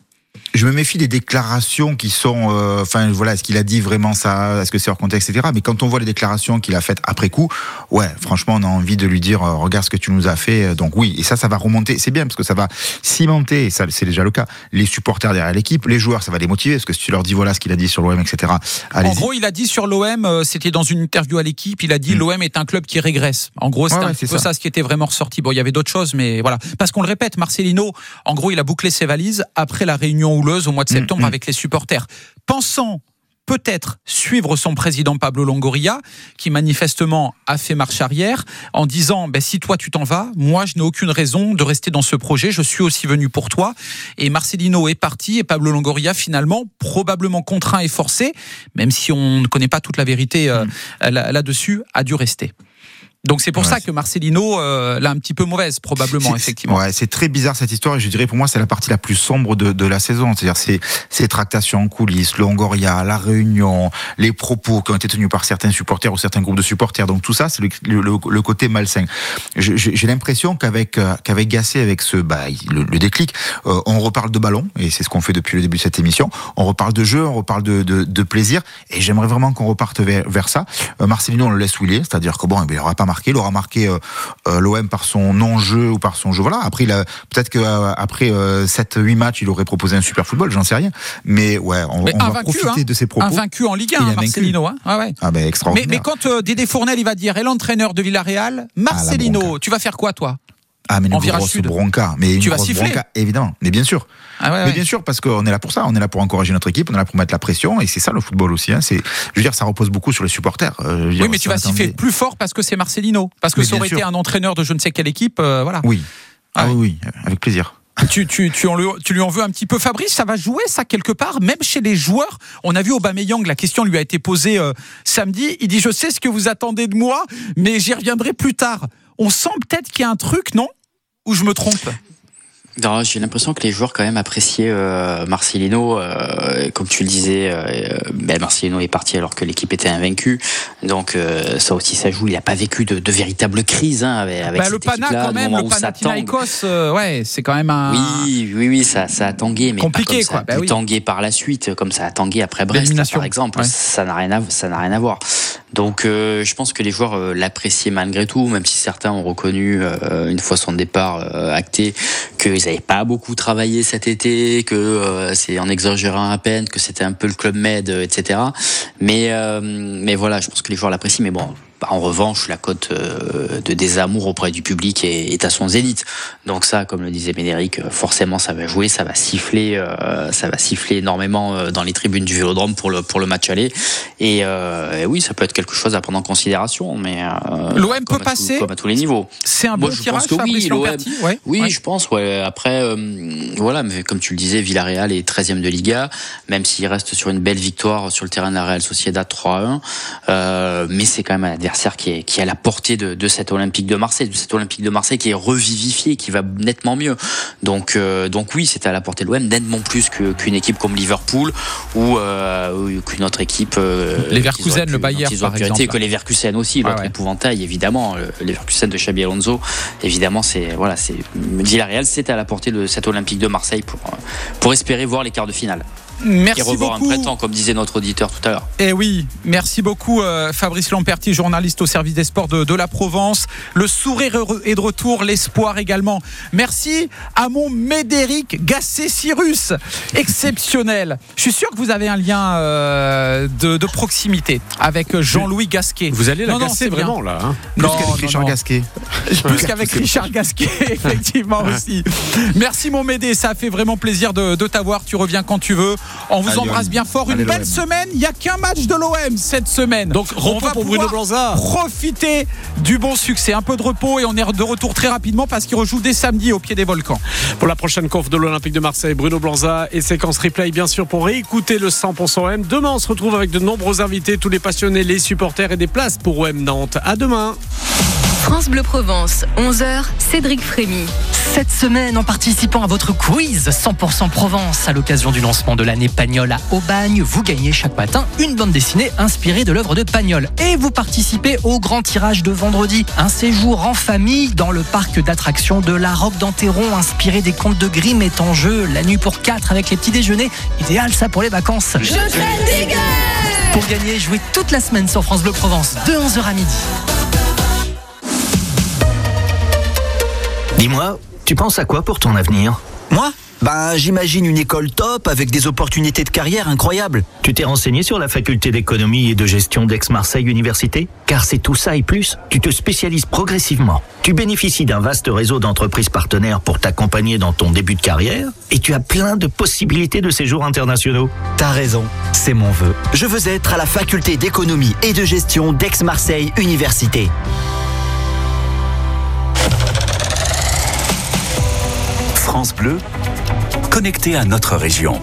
Speaker 5: Je me méfie des déclarations qui sont, euh, enfin voilà, est-ce qu'il a dit vraiment ça, est-ce que c'est hors contexte, etc. Mais quand on voit les déclarations qu'il a faites après coup, ouais, franchement, on a envie de lui dire, euh, regarde ce que tu nous as fait. Donc oui, et ça, ça va remonter, c'est bien parce que ça va cimenter, et ça c'est déjà le cas, les supporters derrière l'équipe, les joueurs, ça va les motiver parce que si tu leur dis voilà ce qu'il a dit sur l'OM, etc.
Speaker 4: En gros, il a dit sur l'OM, euh, c'était dans une interview à l'équipe, il a dit l'OM est un club qui régresse. En gros, c'est.
Speaker 5: Ouais,
Speaker 4: un peu
Speaker 5: ça.
Speaker 4: ça. ce qui était vraiment ressorti. Bon, il y avait d'autres choses, mais voilà. Parce qu'on le répète, Marcelino, en gros, il a bouclé ses valises après la réunion houleuse au mois de
Speaker 5: Hmm,
Speaker 4: septembre avec les supporters. Pensant peut-être suivre son président Pablo Longoria, qui manifestement a fait marche arrière, en disant ben, si toi tu t'en vas, moi je n'ai aucune raison de rester dans ce projet, je suis aussi venu pour toi. Et Marcelino est parti et Pablo Longoria finalement probablement contraint et forcé, même si on ne connaît pas toute la vérité euh, là- là-dessus, a dû rester. Donc c'est pour
Speaker 5: Ouais,
Speaker 4: ça que Marcelino euh, l'a un petit peu mauvaise probablement effectivement.
Speaker 5: Ouais, c'est très bizarre cette histoire et je dirais pour moi c'est la partie la plus sombre de, de la saison. C'est-à-dire c'est ces tractations en coulisses, Longoria, la réunion, les propos qui ont été tenus par certains supporters ou certains groupes de supporters. Donc tout ça c'est le, le- le- côté malsain. J'ai l'impression qu'avec euh, qu'avec Gassé, avec ce bah, le, le déclic, euh, on reparle de ballon et c'est ce qu'on fait depuis le début de cette émission. On reparle de jeu, on reparle de, de, de plaisir et j'aimerais vraiment qu'on reparte vers, vers ça. Euh, Marcelino on le laisse où il est, c'est-à-dire que bon, eh bien, il n'aura pas marqué, il aura marqué euh, euh, l'OM par son non-jeu ou par son jeu. Voilà. Après, peut-être qu'après 7-8 matchs, il aurait proposé un super football, j'en sais rien. Mais ouais, on,
Speaker 4: Mais
Speaker 5: on va profiter
Speaker 4: hein.
Speaker 5: de ses propos.
Speaker 4: Invaincu en Ligue
Speaker 5: Il
Speaker 4: 1,
Speaker 5: a vaincu.
Speaker 4: Marcelino. Hein ouais, ouais.
Speaker 5: Ah
Speaker 4: Mais,
Speaker 5: extraordinaire.
Speaker 4: mais quand euh, Dédé Fournel il va dire et l'entraîneur de Villarreal, Marcelino, tu vas faire quoi toi?
Speaker 5: Ah, mais une
Speaker 4: en
Speaker 5: grosse
Speaker 4: sud.
Speaker 5: bronca. Mais une
Speaker 4: Tu vas
Speaker 5: grosse
Speaker 4: siffler
Speaker 5: bronca, évidemment. Mais bien sûr.
Speaker 4: Ah ouais,
Speaker 5: mais
Speaker 4: ouais.
Speaker 5: bien sûr, parce qu'on est là pour ça. On est là pour encourager notre équipe. On est là pour mettre la pression. Et c'est ça le football aussi. Hein. C'est, je veux dire, ça repose beaucoup sur les supporters. Euh, dire,
Speaker 4: Oui, mais tu vas siffler plus fort parce que c'est Marcelino. Parce que
Speaker 5: Mais
Speaker 4: ça aurait
Speaker 5: sûr.
Speaker 4: été un entraîneur de je ne sais quelle équipe. euh, voilà.
Speaker 5: Oui. Ah oui, oui, avec plaisir.
Speaker 4: Tu, tu, tu, en lui, tu lui en veux un petit peu, Fabrice Ça va jouer, ça, quelque part, même chez les joueurs? On a vu Aubameyang, la question lui a été posée euh, samedi. Il dit Je sais ce que vous attendez de moi, mais j'y reviendrai plus tard. On sent peut-être qu'il y a un truc, non? Ou je me trompe?
Speaker 6: J'ai l'impression que les joueurs quand même appréciaient euh, Marcelino, euh, comme tu le disais, euh, ben Marcelino est parti alors que l'équipe était invaincue, donc euh, ça aussi ça joue. Il n'a pas vécu de, de véritable crise hein, avec, avec
Speaker 4: Bah, Le
Speaker 6: cette
Speaker 4: Pana,
Speaker 6: équipe-là,
Speaker 4: quand même, le
Speaker 6: ça.
Speaker 4: Panathinaikos, euh, ouais, c'est quand même un.
Speaker 6: Oui, oui, oui, ça, ça a tangué, mais
Speaker 4: Compliqué,
Speaker 6: pas comme ça
Speaker 4: quoi.
Speaker 6: a
Speaker 4: Bah oui.
Speaker 6: par la suite, comme ça a tangué après Brest, par exemple.
Speaker 4: Ouais.
Speaker 6: Ça n'a rien à, ça n'a rien à voir. Donc, euh, je pense que les joueurs euh, l'appréciaient malgré tout, même si certains ont reconnu euh, une fois son départ euh, acté qu'ils n'avaient pas beaucoup travaillé cet été, que euh, c'est en exagérant à peine, que c'était un peu le club med, euh, etc. Mais, euh, mais voilà, je pense que les joueurs l'apprécient. Mais bon. En revanche, la cote euh, de désamour auprès du public est, à son zénith. Donc ça, comme le disait Médéric, euh, forcément ça va jouer, ça va siffler, euh, ça va siffler énormément dans les tribunes du Vélodrome pour le pour le match aller. Et, euh, et oui, ça peut être quelque chose à prendre en considération, mais euh,
Speaker 4: L'OM peut
Speaker 6: à tout-
Speaker 4: passer
Speaker 6: comme à tous les niveaux.
Speaker 4: C'est un
Speaker 6: Moi,
Speaker 4: bon
Speaker 6: je
Speaker 4: tirage,
Speaker 6: pense que
Speaker 4: Fabrice
Speaker 6: oui, l'OM.
Speaker 4: Lamperti ouais.
Speaker 6: Oui,
Speaker 4: Ouais.
Speaker 6: je pense. Ouais. Après, euh, voilà, mais comme tu le disais, Villarreal est 13e de Liga, même s'il reste sur une belle victoire sur le terrain de la Real Sociedad 3-1. Euh, mais c'est quand même un adversaire qui est, qui est à la portée de, de cet Olympique de Marseille, de cet Olympique de Marseille qui est revivifié, qui va nettement mieux. Donc, euh, donc oui, c'est à la portée de l'OM, nettement plus qu'une équipe comme Liverpool ou, euh, qu'une autre équipe. Euh, auraient pu-
Speaker 4: le Bayern, par exemple.
Speaker 6: que les Verkusen aussi, l'autre
Speaker 4: Ouais, ouais.
Speaker 6: épouvantail, évidemment. Le les Verkusen de Xabi Alonso, évidemment, c'est voilà, c'est Villarreal, c'est à la portée de cet Olympique de Marseille pour pour espérer voir les quarts de finale.
Speaker 4: Merci
Speaker 6: et revoir
Speaker 4: beaucoup.
Speaker 6: un printemps, comme disait notre auditeur tout à l'heure.
Speaker 4: Eh oui, merci beaucoup euh, Fabrice Lamperti, journaliste au service des sports de, de la Provence. Le sourire est de retour, l'espoir également. Merci à mon Médéric Gassé-Cyrus, exceptionnel. Je suis sûr que vous avez un lien euh, de, de proximité avec Jean-Louis Gasquet.
Speaker 2: Vous allez la
Speaker 4: Non, bien.
Speaker 2: vraiment là. hein.
Speaker 5: Plus qu'avec Richard
Speaker 4: non.
Speaker 5: Gasquet.
Speaker 4: Plus qu'avec Richard Gasquet, effectivement aussi. Merci mon Médé, ça a fait vraiment plaisir de, de t'avoir. Tu reviens quand tu veux. On vous embrasse bien fort. Une belle semaine. Il n'y a qu'un match de l'OM cette semaine.
Speaker 2: Donc,
Speaker 4: on
Speaker 2: repos
Speaker 4: va
Speaker 2: pour Bruno Blanza.
Speaker 4: Profiter du bon succès. Un peu de repos et on est de retour très rapidement parce qu'il rejoue dès samedi au pied des volcans.
Speaker 2: Pour la prochaine conf de l'Olympique de Marseille, Bruno Blanza et séquence replay, bien sûr, pour réécouter le 100% OM. Demain, on se retrouve avec de nombreux invités, tous les passionnés, les supporters et des places pour OM Nantes. À demain.
Speaker 8: France Bleu Provence, 11h, Cédric Frémy.
Speaker 14: Cette semaine, en participant à votre quiz 100% Provence à l'occasion du lancement de l'année Pagnol à Aubagne, vous gagnez chaque matin une bande dessinée inspirée de l'œuvre de Pagnol. Et vous participez au grand tirage de vendredi, un séjour en famille dans le parc d'attractions de la Roque d'Anteron inspiré des contes de Grimm est en jeu. La nuit pour 4 avec les petits déjeuners, idéal ça pour les vacances. Pour gagner, jouez toute la semaine sur France Bleu Provence, de 11h à midi.
Speaker 18: Dis-moi, tu penses à quoi pour ton avenir? Moi? Ben, j'imagine une école top avec des opportunités de carrière incroyables. Tu t'es renseigné sur la faculté d'économie et de gestion d'Aix-Marseille Université? Car c'est tout ça et plus. Tu te spécialises progressivement. Tu bénéficies d'un vaste réseau d'entreprises partenaires pour t'accompagner dans ton début de carrière et tu as plein de possibilités de séjours internationaux. T'as raison, c'est mon vœu. Je veux être à la faculté d'économie et de gestion d'Aix-Marseille Université.
Speaker 1: France Bleu, connecté à notre région.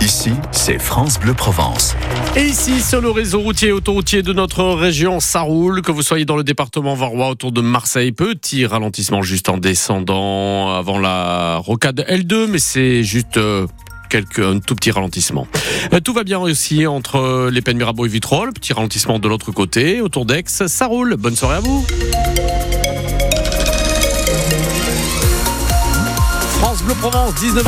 Speaker 1: Ici, c'est France Bleu Provence.
Speaker 2: Et ici, sur le réseau routier et autoroutier de notre région, ça roule. Que vous soyez dans le département varois autour de Marseille, petit ralentissement juste en descendant avant la rocade L2, mais c'est juste euh, un tout petit ralentissement. Euh, Tout va bien aussi entre les Pennes Mirabeau et Vitrolles. Petit ralentissement de l'autre côté, autour d'Aix. Ça roule. Bonne soirée à vous. Bleu Provence, 19